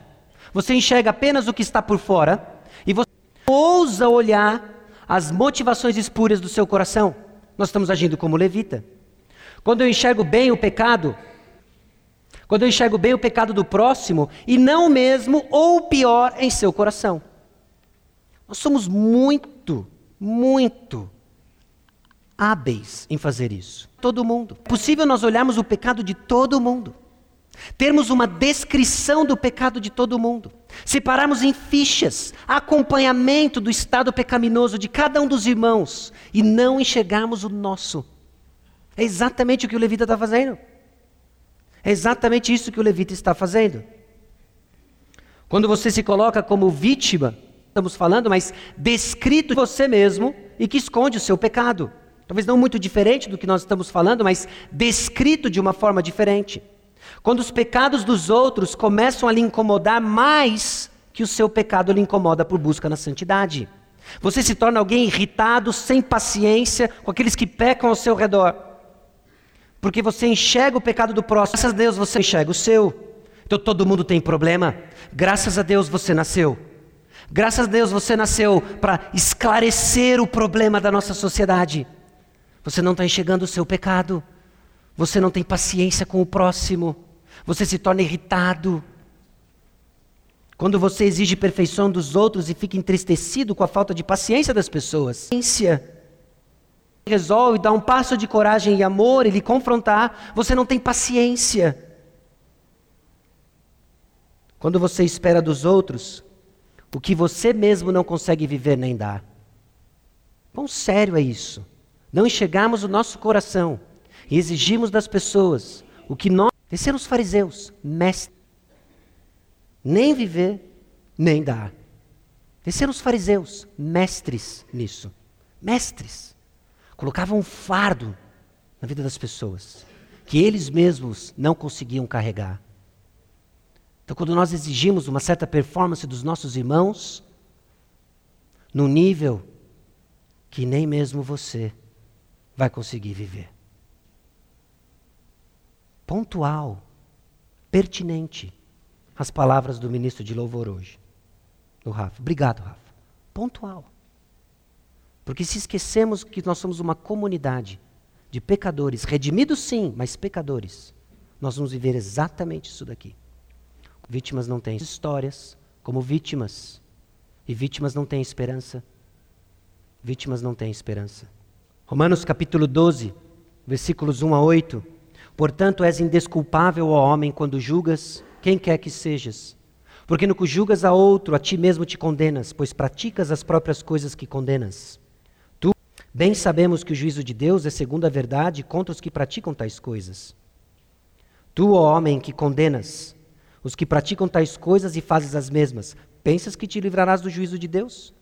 Você enxerga apenas o que está por fora e você ousa olhar as motivações espúrias do seu coração. Nós estamos agindo como levita. Quando eu enxergo bem o pecado, quando eu enxergo bem o pecado do próximo e não o mesmo ou pior em seu coração. Nós somos muito, muito hábeis em fazer isso. Todo mundo. É possível nós olharmos o pecado de todo mundo. Termos uma descrição do pecado de todo mundo. Separarmos em fichas acompanhamento do estado pecaminoso de cada um dos irmãos e não enxergarmos o nosso. É exatamente o que o levita está fazendo. É exatamente isso que o levita está fazendo. Quando você se coloca como vítima, estamos falando, mas descrito você mesmo e que esconde o seu pecado. Talvez não muito diferente do que nós estamos falando, mas descrito de uma forma diferente. Quando os pecados dos outros começam a lhe incomodar mais que o seu pecado lhe incomoda por busca na santidade. Você se torna alguém irritado, sem paciência com aqueles que pecam ao seu redor. Porque você enxerga o pecado do próximo. Graças a Deus você enxerga o seu. Então todo mundo tem problema. Graças a Deus você nasceu. Graças a Deus você nasceu para esclarecer o problema da nossa sociedade. Você não está enxergando o seu pecado. Você não tem paciência com o próximo. Você se torna irritado. Quando você exige perfeição dos outros e fica entristecido com a falta de paciência das pessoas. Paciência. Resolve dar um passo de coragem e amor e lhe confrontar. Você não tem paciência. Quando você espera dos outros o que você mesmo não consegue viver nem dar. Quão sério é isso? não enxergarmos o nosso coração e exigimos das pessoas o que nós, de ser os fariseus, mestres, nem viver, nem dar. De ser os fariseus, mestres nisso. Mestres. Colocavam um fardo na vida das pessoas que eles mesmos não conseguiam carregar. Então, quando nós exigimos uma certa performance dos nossos irmãos, no nível que nem mesmo você vai conseguir viver. Pontual, pertinente, as palavras do ministro de louvor hoje, do Rafa. Obrigado, Rafa. Pontual. Porque se esquecemos que nós somos uma comunidade de pecadores, redimidos sim, mas pecadores, nós vamos viver exatamente isso daqui. Vítimas não têm histórias como vítimas, e vítimas não têm esperança. Vítimas não têm esperança. Romanos capítulo 12, versículos 1 a 8. Portanto, és indesculpável, ó homem, quando julgas quem quer que sejas. Porque no que julgas a outro, a ti mesmo te condenas, pois praticas as próprias coisas que condenas. Bem sabemos que o juízo de Deus é segundo a verdade contra os que praticam tais coisas. Tu, ó homem, que condenas os que praticam tais coisas e fazes as mesmas, pensas que te livrarás do juízo de Deus?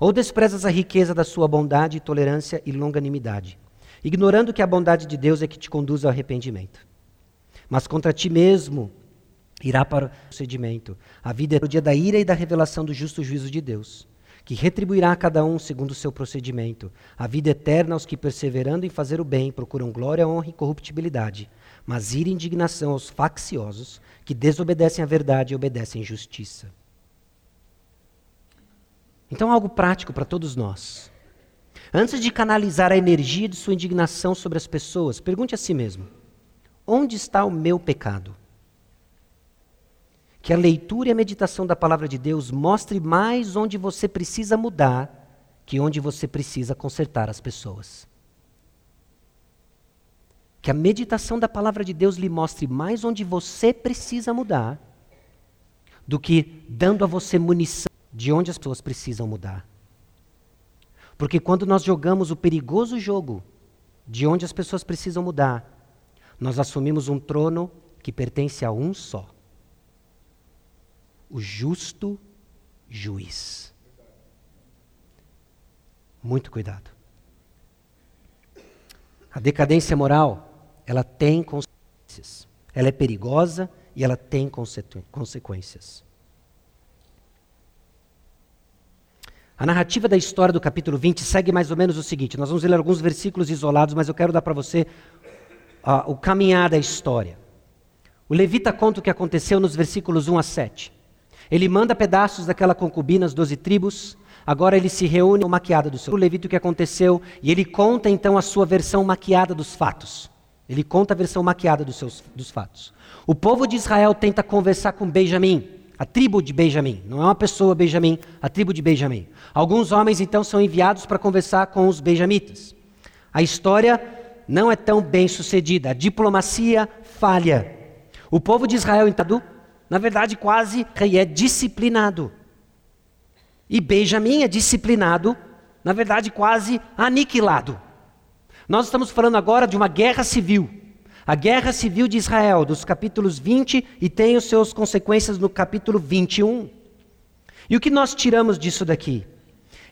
Ou desprezas a riqueza da sua bondade, tolerância e longanimidade, ignorando que a bondade de Deus é que te conduz ao arrependimento. Mas contra ti mesmo irá para o procedimento. A vida é o dia da ira e da revelação do justo juízo de Deus, que retribuirá a cada um segundo o seu procedimento. A vida eterna aos que, perseverando em fazer o bem, procuram glória, honra e corruptibilidade, mas ira e indignação aos facciosos, que desobedecem à verdade e obedecem justiça. Então, algo prático para todos nós. Antes de canalizar a energia de sua indignação sobre as pessoas, pergunte a si mesmo: onde está o meu pecado? Que a leitura e a meditação da palavra de Deus mostre mais onde você precisa mudar que onde você precisa consertar as pessoas. Que a meditação da palavra de Deus lhe mostre mais onde você precisa mudar do que dando a você munição de onde as pessoas precisam mudar. Porque quando nós jogamos o perigoso jogo de onde as pessoas precisam mudar, nós assumimos um trono que pertence a um só: o justo juiz. Muito cuidado. A decadência moral, ela tem consequências. Ela é perigosa e ela tem consequências. A narrativa da história do capítulo 20 segue mais ou menos o seguinte: nós vamos ler alguns versículos isolados, mas eu quero dar para você uh, o caminhar da história. O levita conta o que aconteceu nos versículos 1 a 7. Ele manda pedaços daquela concubina, as doze tribos, agora ele se reúne com maquiada do seu. Levita o que aconteceu e ele conta então a sua versão maquiada dos fatos. Ele conta a versão maquiada dos, seus, dos fatos. O povo de Israel tenta conversar com Benjamim, a tribo de Benjamim. Não é uma pessoa Benjamim, a tribo de Benjamim. Alguns homens então são enviados para conversar com os benjamitas. A história não é tão bem sucedida, a diplomacia falha. O povo de Israel, então, na verdade, quase é disciplinado. E Benjamim é disciplinado, na verdade, quase aniquilado. Nós estamos falando agora de uma guerra civil. A guerra civil de Israel, dos capítulos 20 e tem os seus consequências no capítulo 21. E o que nós tiramos disso daqui?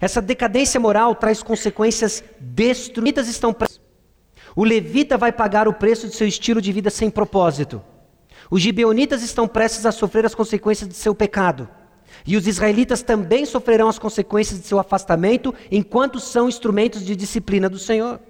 Essa decadência moral traz consequências destruídas estão O levita vai pagar o preço de seu estilo de vida sem propósito. Os gibeonitas estão prestes a sofrer as consequências de seu pecado. E os israelitas também sofrerão as consequências de seu afastamento enquanto são instrumentos de disciplina do Senhor.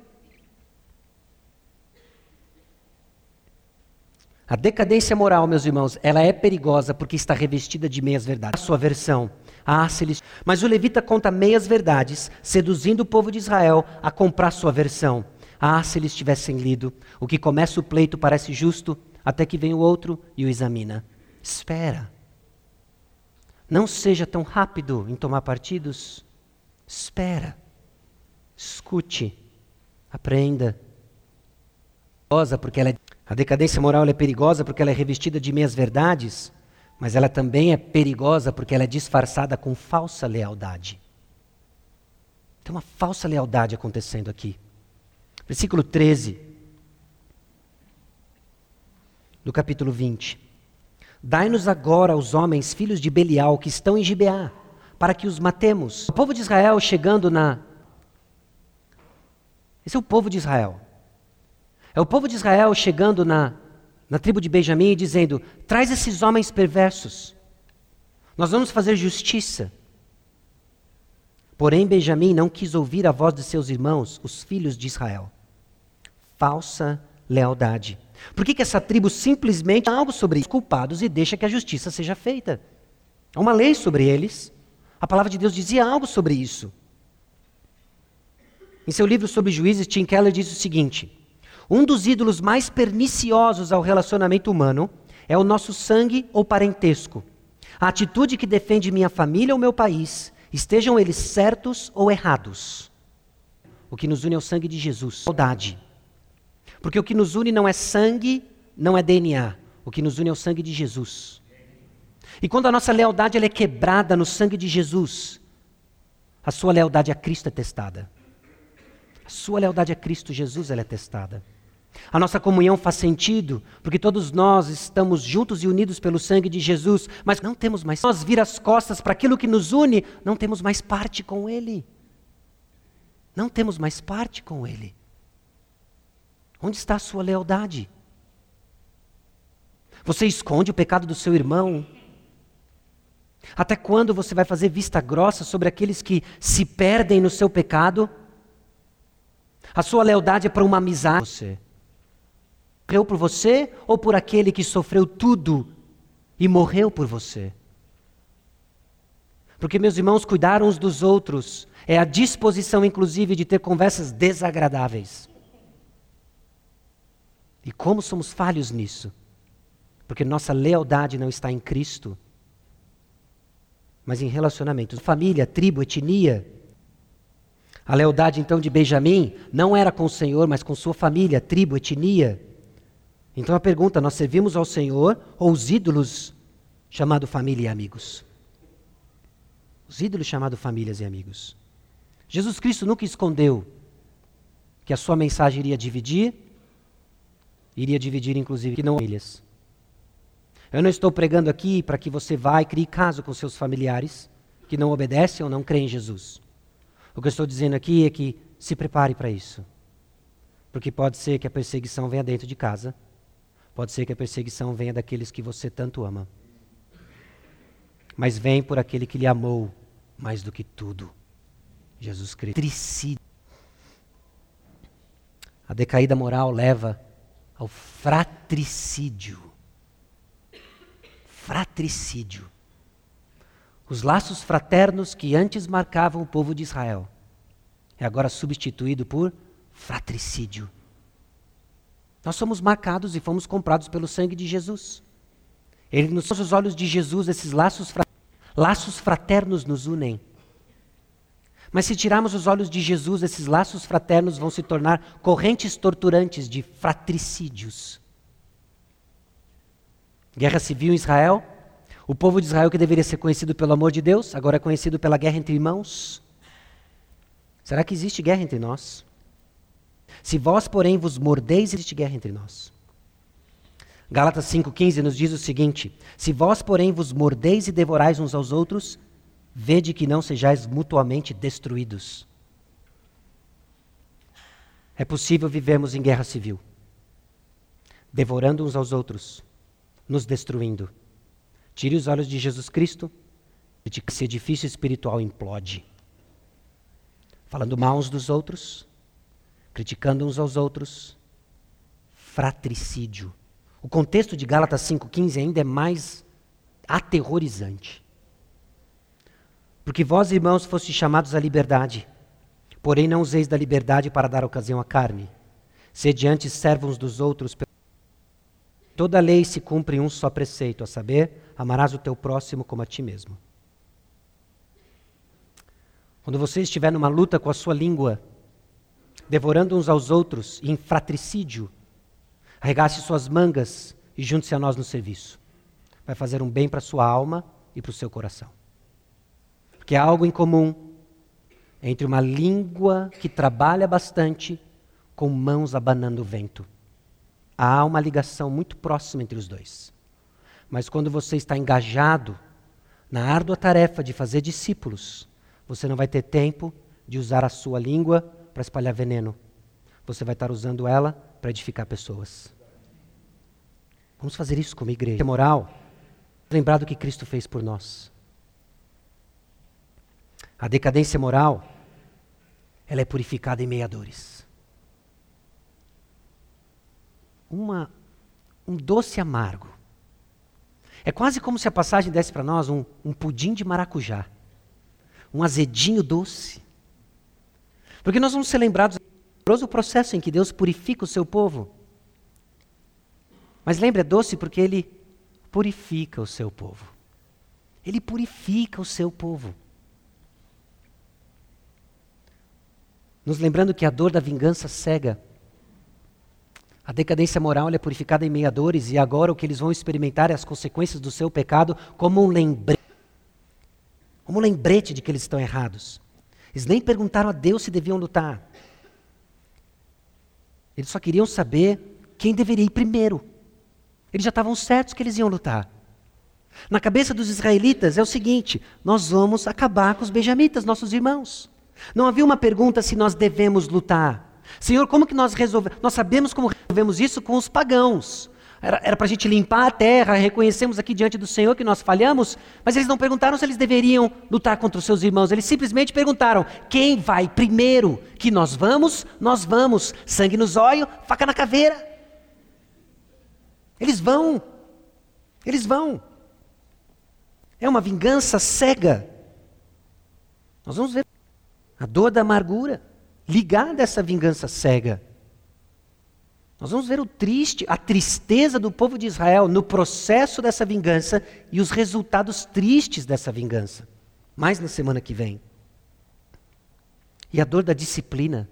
A decadência moral, meus irmãos, ela é perigosa porque está revestida de meias verdades. A sua versão. Ah, se eles... Mas o levita conta meias verdades, seduzindo o povo de Israel a comprar sua versão. Ah, se eles tivessem lido. O que começa o pleito parece justo, até que vem o outro e o examina. Espera. Não seja tão rápido em tomar partidos. Espera. Escute. Aprenda. Porque ela é... A decadência moral é perigosa porque ela é revestida de meias verdades, mas ela também é perigosa porque ela é disfarçada com falsa lealdade. Tem uma falsa lealdade acontecendo aqui. Versículo 13 do capítulo 20. Dai-nos agora os homens, filhos de Belial, que estão em Gibeá, para que os matemos. O povo de Israel chegando na. Esse é o povo de Israel. É o povo de Israel chegando na, na tribo de Benjamim e dizendo: traz esses homens perversos, nós vamos fazer justiça. Porém, Benjamim não quis ouvir a voz de seus irmãos, os filhos de Israel. Falsa lealdade. Por que, que essa tribo simplesmente algo sobre os culpados e deixa que a justiça seja feita? Há uma lei sobre eles. A palavra de Deus dizia algo sobre isso. Em seu livro sobre juízes, Tim Keller diz o seguinte: Um dos ídolos mais perniciosos ao relacionamento humano é o nosso sangue ou parentesco. A atitude que defende minha família ou meu país, estejam eles certos ou errados. O que nos une é o sangue de Jesus. Saudade. Porque o que nos une não é sangue, não é DNA. O que nos une é o sangue de Jesus. E quando a nossa lealdade é quebrada no sangue de Jesus, a sua lealdade a Cristo é testada. A sua lealdade a Cristo Jesus é testada. A nossa comunhão faz sentido, porque todos nós estamos juntos e unidos pelo sangue de Jesus, mas não temos mais. Nós vir as costas para aquilo que nos une, não temos mais parte com Ele. Não temos mais parte com Ele. Onde está a sua lealdade? Você esconde o pecado do seu irmão? Até quando você vai fazer vista grossa sobre aqueles que se perdem no seu pecado? A sua lealdade é para uma amizade. Você. Morreu por você ou por aquele que sofreu tudo e morreu por você? Porque meus irmãos cuidaram uns dos outros é a disposição, inclusive, de ter conversas desagradáveis. E como somos falhos nisso? Porque nossa lealdade não está em Cristo, mas em relacionamentos. Família, tribo, etnia. A lealdade então de Benjamim não era com o Senhor, mas com sua família, tribo, etnia. Então a pergunta: nós servimos ao Senhor ou os ídolos chamado família e amigos? Os ídolos chamados famílias e amigos. Jesus Cristo nunca escondeu que a sua mensagem iria dividir iria dividir, inclusive, que não famílias. Eu não estou pregando aqui para que você vá e crie caso com seus familiares que não obedecem ou não creem em Jesus. O que eu estou dizendo aqui é que se prepare para isso. Porque pode ser que a perseguição venha dentro de casa, pode ser que a perseguição venha daqueles que você tanto ama. Mas vem por aquele que lhe amou mais do que tudo. Jesus Cristo. A decaída moral leva ao fratricídio. Fratricídio. Os laços fraternos que antes marcavam o povo de Israel é agora substituído por fratricídio. Nós somos marcados e fomos comprados pelo sangue de Jesus. Ele nos os olhos de Jesus, esses laços, laços fraternos nos unem. Mas se tirarmos os olhos de Jesus, esses laços fraternos vão se tornar correntes torturantes de fratricídios. Guerra civil em Israel. O povo de Israel, que deveria ser conhecido pelo amor de Deus, agora é conhecido pela guerra entre irmãos. Será que existe guerra entre nós? Se vós, porém, vos mordeis, existe guerra entre nós. Gálatas 5,15 nos diz o seguinte: Se vós, porém, vos mordeis e devorais uns aos outros, vede que não sejais mutuamente destruídos. É possível vivermos em guerra civil, devorando uns aos outros, nos destruindo. Tire os olhos de Jesus Cristo, e esse edifício espiritual implode. Falando mal uns dos outros, criticando uns aos outros, fratricídio. O contexto de Gálatas 5,15 ainda é mais aterrorizante. Porque vós, irmãos, fostes chamados à liberdade, porém não useis da liberdade para dar ocasião à carne. Sede antes servos dos outros. Toda lei se cumpre em um só preceito, a saber, amarás o teu próximo como a ti mesmo. Quando você estiver numa luta com a sua língua, devorando uns aos outros em fratricídio, arregace suas mangas e junte-se a nós no serviço. Vai fazer um bem para a sua alma e para o seu coração. Porque há algo em comum entre uma língua que trabalha bastante com mãos abanando o vento. Há uma ligação muito próxima entre os dois. Mas quando você está engajado na árdua tarefa de fazer discípulos, você não vai ter tempo de usar a sua língua para espalhar veneno. Você vai estar usando ela para edificar pessoas. Vamos fazer isso como igreja. Moral, lembrar do que Cristo fez por nós. A decadência moral, ela é purificada em meadores uma, um doce amargo. É quase como se a passagem desse para nós um, um pudim de maracujá, um azedinho doce. Porque nós vamos ser lembrados do processo em que Deus purifica o seu povo. Mas lembre, é doce porque ele purifica o seu povo. Ele purifica o seu povo. Nos lembrando que a dor da vingança cega a decadência moral é purificada em meadores e agora o que eles vão experimentar é as consequências do seu pecado como um lembrete, como um lembrete de que eles estão errados. Eles nem perguntaram a Deus se deviam lutar. Eles só queriam saber quem deveria ir primeiro. Eles já estavam certos que eles iam lutar. Na cabeça dos israelitas é o seguinte: nós vamos acabar com os benjamitas, nossos irmãos. Não havia uma pergunta se nós devemos lutar. Senhor, como que nós resolvemos? Nós sabemos como resolvemos isso com os pagãos. Era para a gente limpar a terra, reconhecemos aqui diante do Senhor que nós falhamos, mas eles não perguntaram se eles deveriam lutar contra os seus irmãos, eles simplesmente perguntaram: quem vai primeiro? Que nós vamos, nós vamos, sangue nos olhos, faca na caveira. Eles vão, eles vão. É uma vingança cega. Nós vamos ver a dor da amargura ligada a essa vingança cega. Nós vamos ver o triste, a tristeza do povo de Israel no processo dessa vingança e os resultados tristes dessa vingança. Mais na semana que vem. E a dor da disciplina.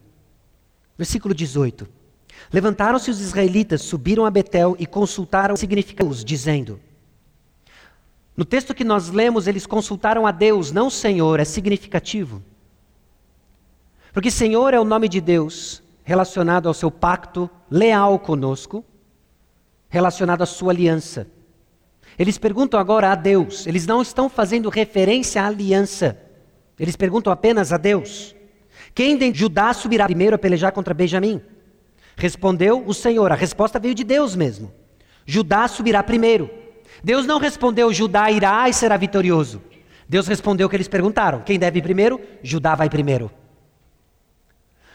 Versículo 18. Levantaram-se os israelitas, subiram a Betel e consultaram significados, dizendo: No texto que nós lemos, eles consultaram a Deus, não o Senhor, é significativo. Porque Senhor é o nome de Deus relacionado ao seu pacto leal conosco, relacionado à sua aliança. Eles perguntam agora a Deus, eles não estão fazendo referência à aliança, eles perguntam apenas a Deus. Quem de Judá subirá primeiro a pelejar contra Benjamim? Respondeu o Senhor, a resposta veio de Deus mesmo. Judá subirá primeiro. Deus não respondeu, Judá irá e será vitorioso. Deus respondeu o que eles perguntaram: quem deve ir primeiro? Judá vai primeiro.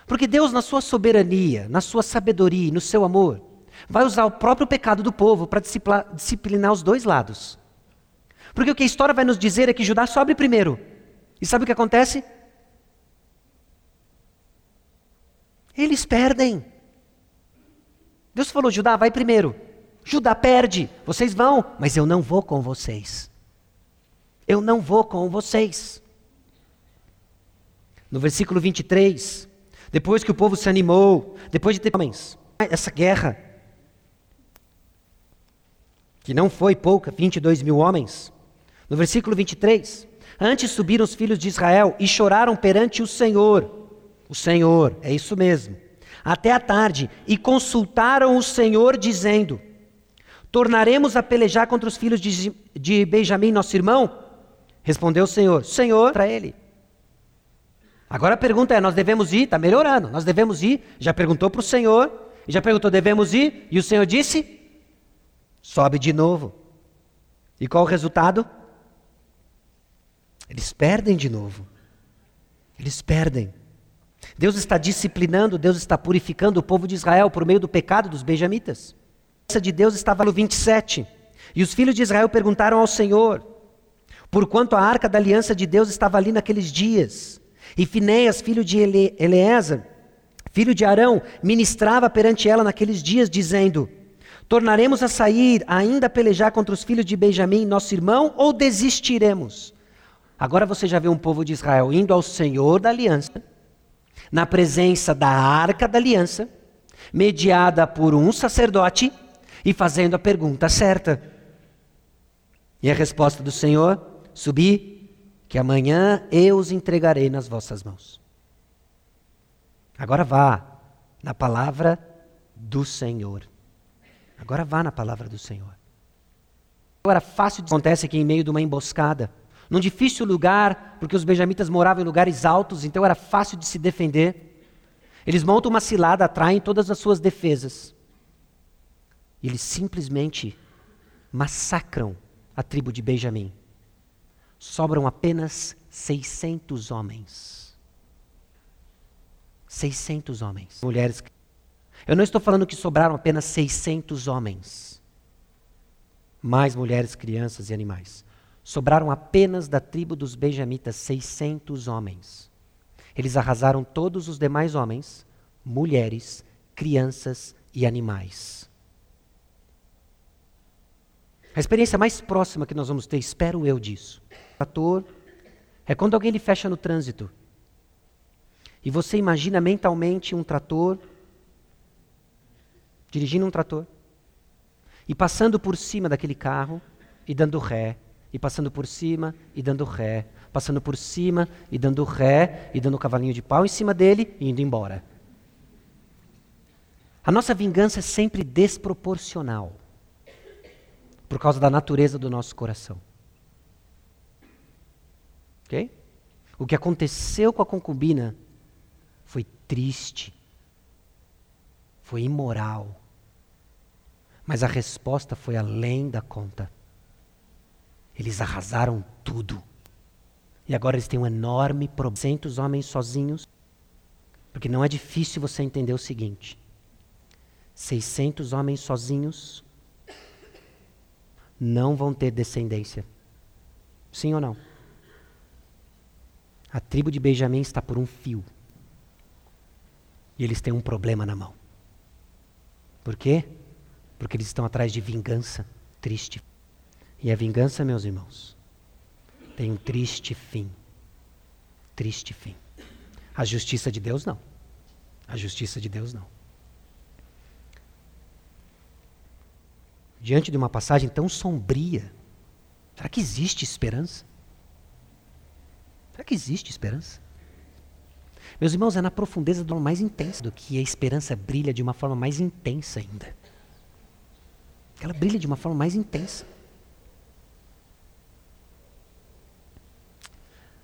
Porque Deus, na sua soberania, na sua sabedoria, no seu amor, vai usar o próprio pecado do povo para disciplinar os dois lados. Porque o que a história vai nos dizer é que Judá sobe primeiro. E sabe o que acontece? Eles perdem. Deus falou: Judá, vai primeiro. Judá perde. Vocês vão, mas eu não vou com vocês. Eu não vou com vocês. No versículo 23, depois que o povo se animou, depois de ter homens, essa guerra, que não foi pouca, 22 mil homens, no versículo 23, antes subiram os filhos de Israel e choraram perante o Senhor. O Senhor, é isso mesmo. Até a tarde, e consultaram o Senhor, dizendo: Tornaremos a pelejar contra os filhos de, de Benjamim, nosso irmão? Respondeu o Senhor: Senhor, para ele. Agora a pergunta é: nós devemos ir? Está melhorando. Nós devemos ir? Já perguntou para o Senhor, já perguntou: devemos ir? E o Senhor disse: sobe de novo. E qual o resultado? Eles perdem de novo. Eles perdem. Deus está disciplinando, Deus está purificando o povo de Israel por meio do pecado dos benjamitas. A de Deus estava no 27. E os filhos de Israel perguntaram ao Senhor: Porquanto a arca da aliança de Deus estava ali naqueles dias. E Finéias, filho de Ele Eleazar, filho de Arão, ministrava perante ela naqueles dias, dizendo: Tornaremos a sair, ainda a pelejar contra os filhos de Benjamim, nosso irmão, ou desistiremos? Agora você já vê um povo de Israel indo ao Senhor da aliança, na presença da arca da aliança, mediada por um sacerdote, e fazendo a pergunta certa. E a resposta do Senhor: Subi, que amanhã eu os entregarei nas vossas mãos. Agora vá na palavra do Senhor. Agora vá na palavra do Senhor. Agora, fácil acontece aqui em meio de uma emboscada, num difícil lugar, porque os benjamitas moravam em lugares altos, então era fácil de se defender. Eles montam uma cilada, atraem todas as suas defesas. E eles simplesmente massacram a tribo de Benjamim sobram apenas 600 homens. 600 homens. Mulheres. Eu não estou falando que sobraram apenas 600 homens. Mais mulheres, crianças e animais. Sobraram apenas da tribo dos benjamitas 600 homens. Eles arrasaram todos os demais homens, mulheres, crianças e animais. A experiência mais próxima que nós vamos ter, espero eu, disso, trator é quando alguém lhe fecha no trânsito. E você imagina mentalmente um trator, dirigindo um trator, e passando por cima daquele carro e dando ré, e passando por cima e dando ré, passando por cima e dando ré, e dando um cavalinho de pau em cima dele e indo embora. A nossa vingança é sempre desproporcional, por causa da natureza do nosso coração. Ok? O que aconteceu com a concubina foi triste, foi imoral, mas a resposta foi além da conta. Eles arrasaram tudo. E agora eles têm um enorme problema. Centos homens sozinhos. Porque não é difícil você entender o seguinte: 600 homens sozinhos não vão ter descendência. Sim ou não? A tribo de Benjamim está por um fio. E eles têm um problema na mão. Por quê? Porque eles estão atrás de vingança triste. E a vingança, meus irmãos, tem um triste fim. Triste fim. A justiça de Deus não. A justiça de Deus não. Diante de uma passagem tão sombria, será que existe esperança? Será que existe esperança? Meus irmãos, é na profundeza do mais intensa do que a esperança brilha de uma forma mais intensa ainda. Ela brilha de uma forma mais intensa.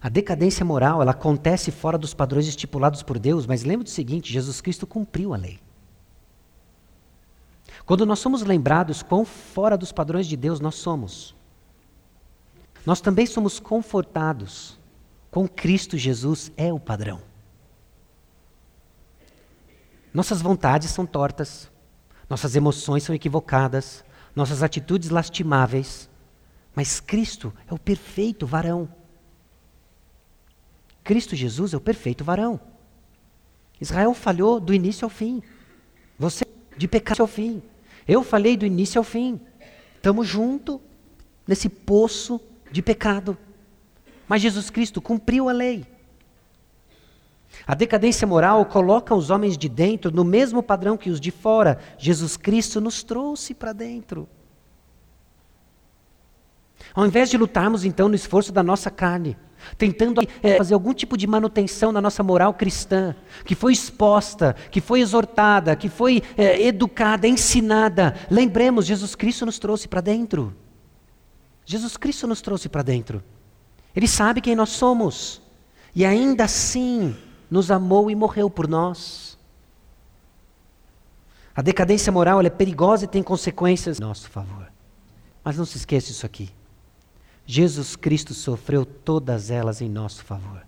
A decadência moral, ela acontece fora dos padrões estipulados por Deus, mas lembre do seguinte, Jesus Cristo cumpriu a lei. Quando nós somos lembrados quão fora dos padrões de Deus nós somos, nós também somos confortados com Cristo Jesus é o padrão. Nossas vontades são tortas, nossas emoções são equivocadas, nossas atitudes lastimáveis, Mas Cristo é o perfeito varão. Cristo Jesus é o perfeito varão. Israel falhou do início ao fim. Você de pecado ao fim. Eu falei do início ao fim. Estamos juntos nesse poço de pecado. Mas Jesus Cristo cumpriu a lei. A decadência moral coloca os homens de dentro no mesmo padrão que os de fora. Jesus Cristo nos trouxe para dentro. Ao invés de lutarmos então no esforço da nossa carne, tentando é, fazer algum tipo de manutenção na nossa moral cristã, que foi exposta, que foi exortada, que foi é, educada, ensinada, lembremos, Jesus Cristo nos trouxe para dentro. Jesus Cristo nos trouxe para dentro. Ele sabe quem nós somos. E ainda assim nos amou e morreu por nós. A decadência moral é perigosa e tem consequências em nosso favor. Mas não se esqueça isso aqui. Jesus Cristo sofreu todas elas em nosso favor.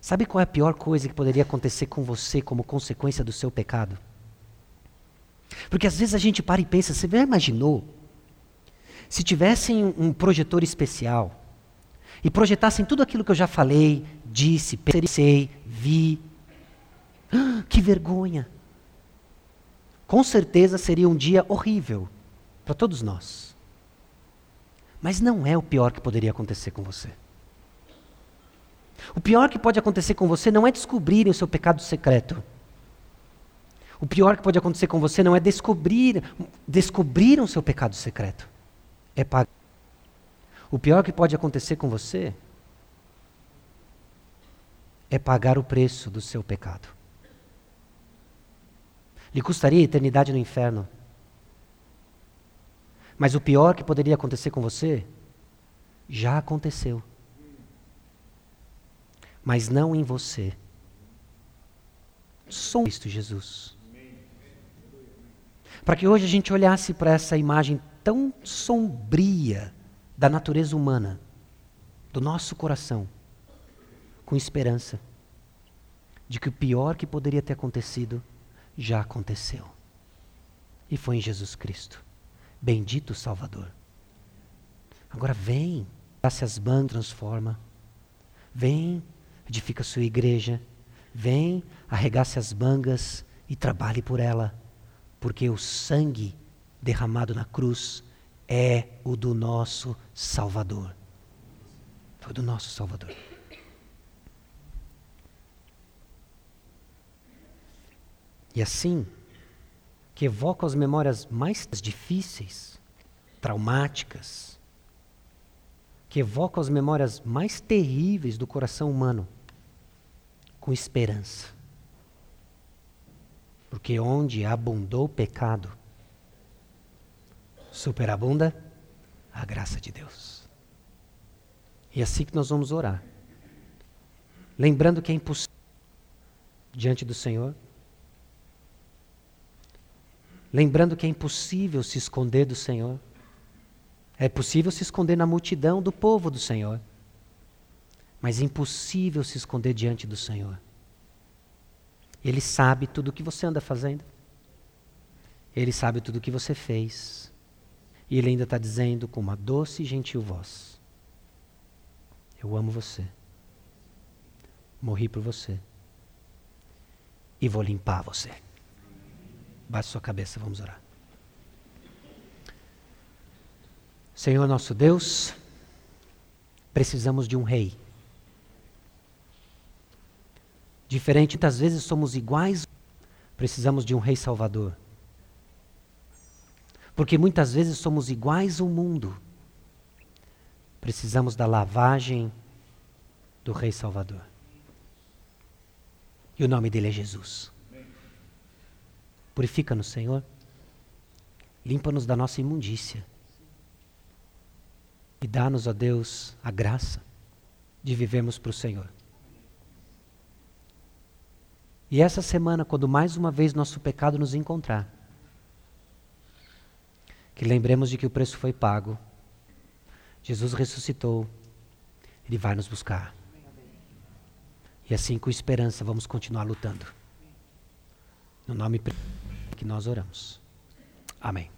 Sabe qual é a pior coisa que poderia acontecer com você como consequência do seu pecado? Porque às vezes a gente para e pensa, você já imaginou? Se tivessem um projetor especial e projetassem tudo aquilo que eu já falei, disse, pensei, vi, que vergonha! Com certeza seria um dia horrível para todos nós. Mas não é o pior que poderia acontecer com você. O pior que pode acontecer com você não é descobrirem o seu pecado secreto. O pior que pode acontecer com você não é descobrir, descobrir o seu pecado secreto. É pagar. O pior que pode acontecer com você é pagar o preço do seu pecado. Lhe custaria a eternidade no inferno. Mas o pior que poderia acontecer com você já aconteceu. Mas não em você. Sou Cristo Jesus. Para que hoje a gente olhasse para essa imagem tão sombria da natureza humana, do nosso coração, com esperança de que o pior que poderia ter acontecido já aconteceu. E foi em Jesus Cristo. Bendito Salvador. Agora vem, se as bandas transforma. Vem, edifica a sua igreja. Vem, arregace as mangas e trabalhe por ela. Porque o sangue derramado na cruz é o do nosso Salvador. Foi do nosso Salvador. E assim, que evocam as memórias mais difíceis, traumáticas, que evocam as memórias mais terríveis do coração humano, com esperança. Porque onde abundou o pecado, superabunda a graça de Deus. E é assim que nós vamos orar. Lembrando que é impossível diante do Senhor lembrando que é impossível se esconder do Senhor. É possível se esconder na multidão do povo do Senhor, mas é impossível se esconder diante do Senhor. Ele sabe tudo o que você anda fazendo. Ele sabe tudo o que você fez. E ele ainda está dizendo com uma doce e gentil voz: Eu amo você. Morri por você. E vou limpar você. Baixe sua cabeça, vamos orar. Senhor nosso Deus, precisamos de um rei. Diferente, muitas vezes somos iguais, precisamos de um rei salvador. Porque muitas vezes somos iguais ao mundo. Precisamos da lavagem do rei salvador. E o nome dele é Jesus. Purifica-nos, Senhor. Limpa-nos da nossa imundícia. E dá-nos, ó Deus, a graça de vivermos para o Senhor. E essa semana, quando mais uma vez nosso pecado nos encontrar, que lembremos de que o preço foi pago, Jesus ressuscitou, Ele vai nos buscar. E assim, com esperança, vamos continuar lutando. No nome que nós oramos. Amém.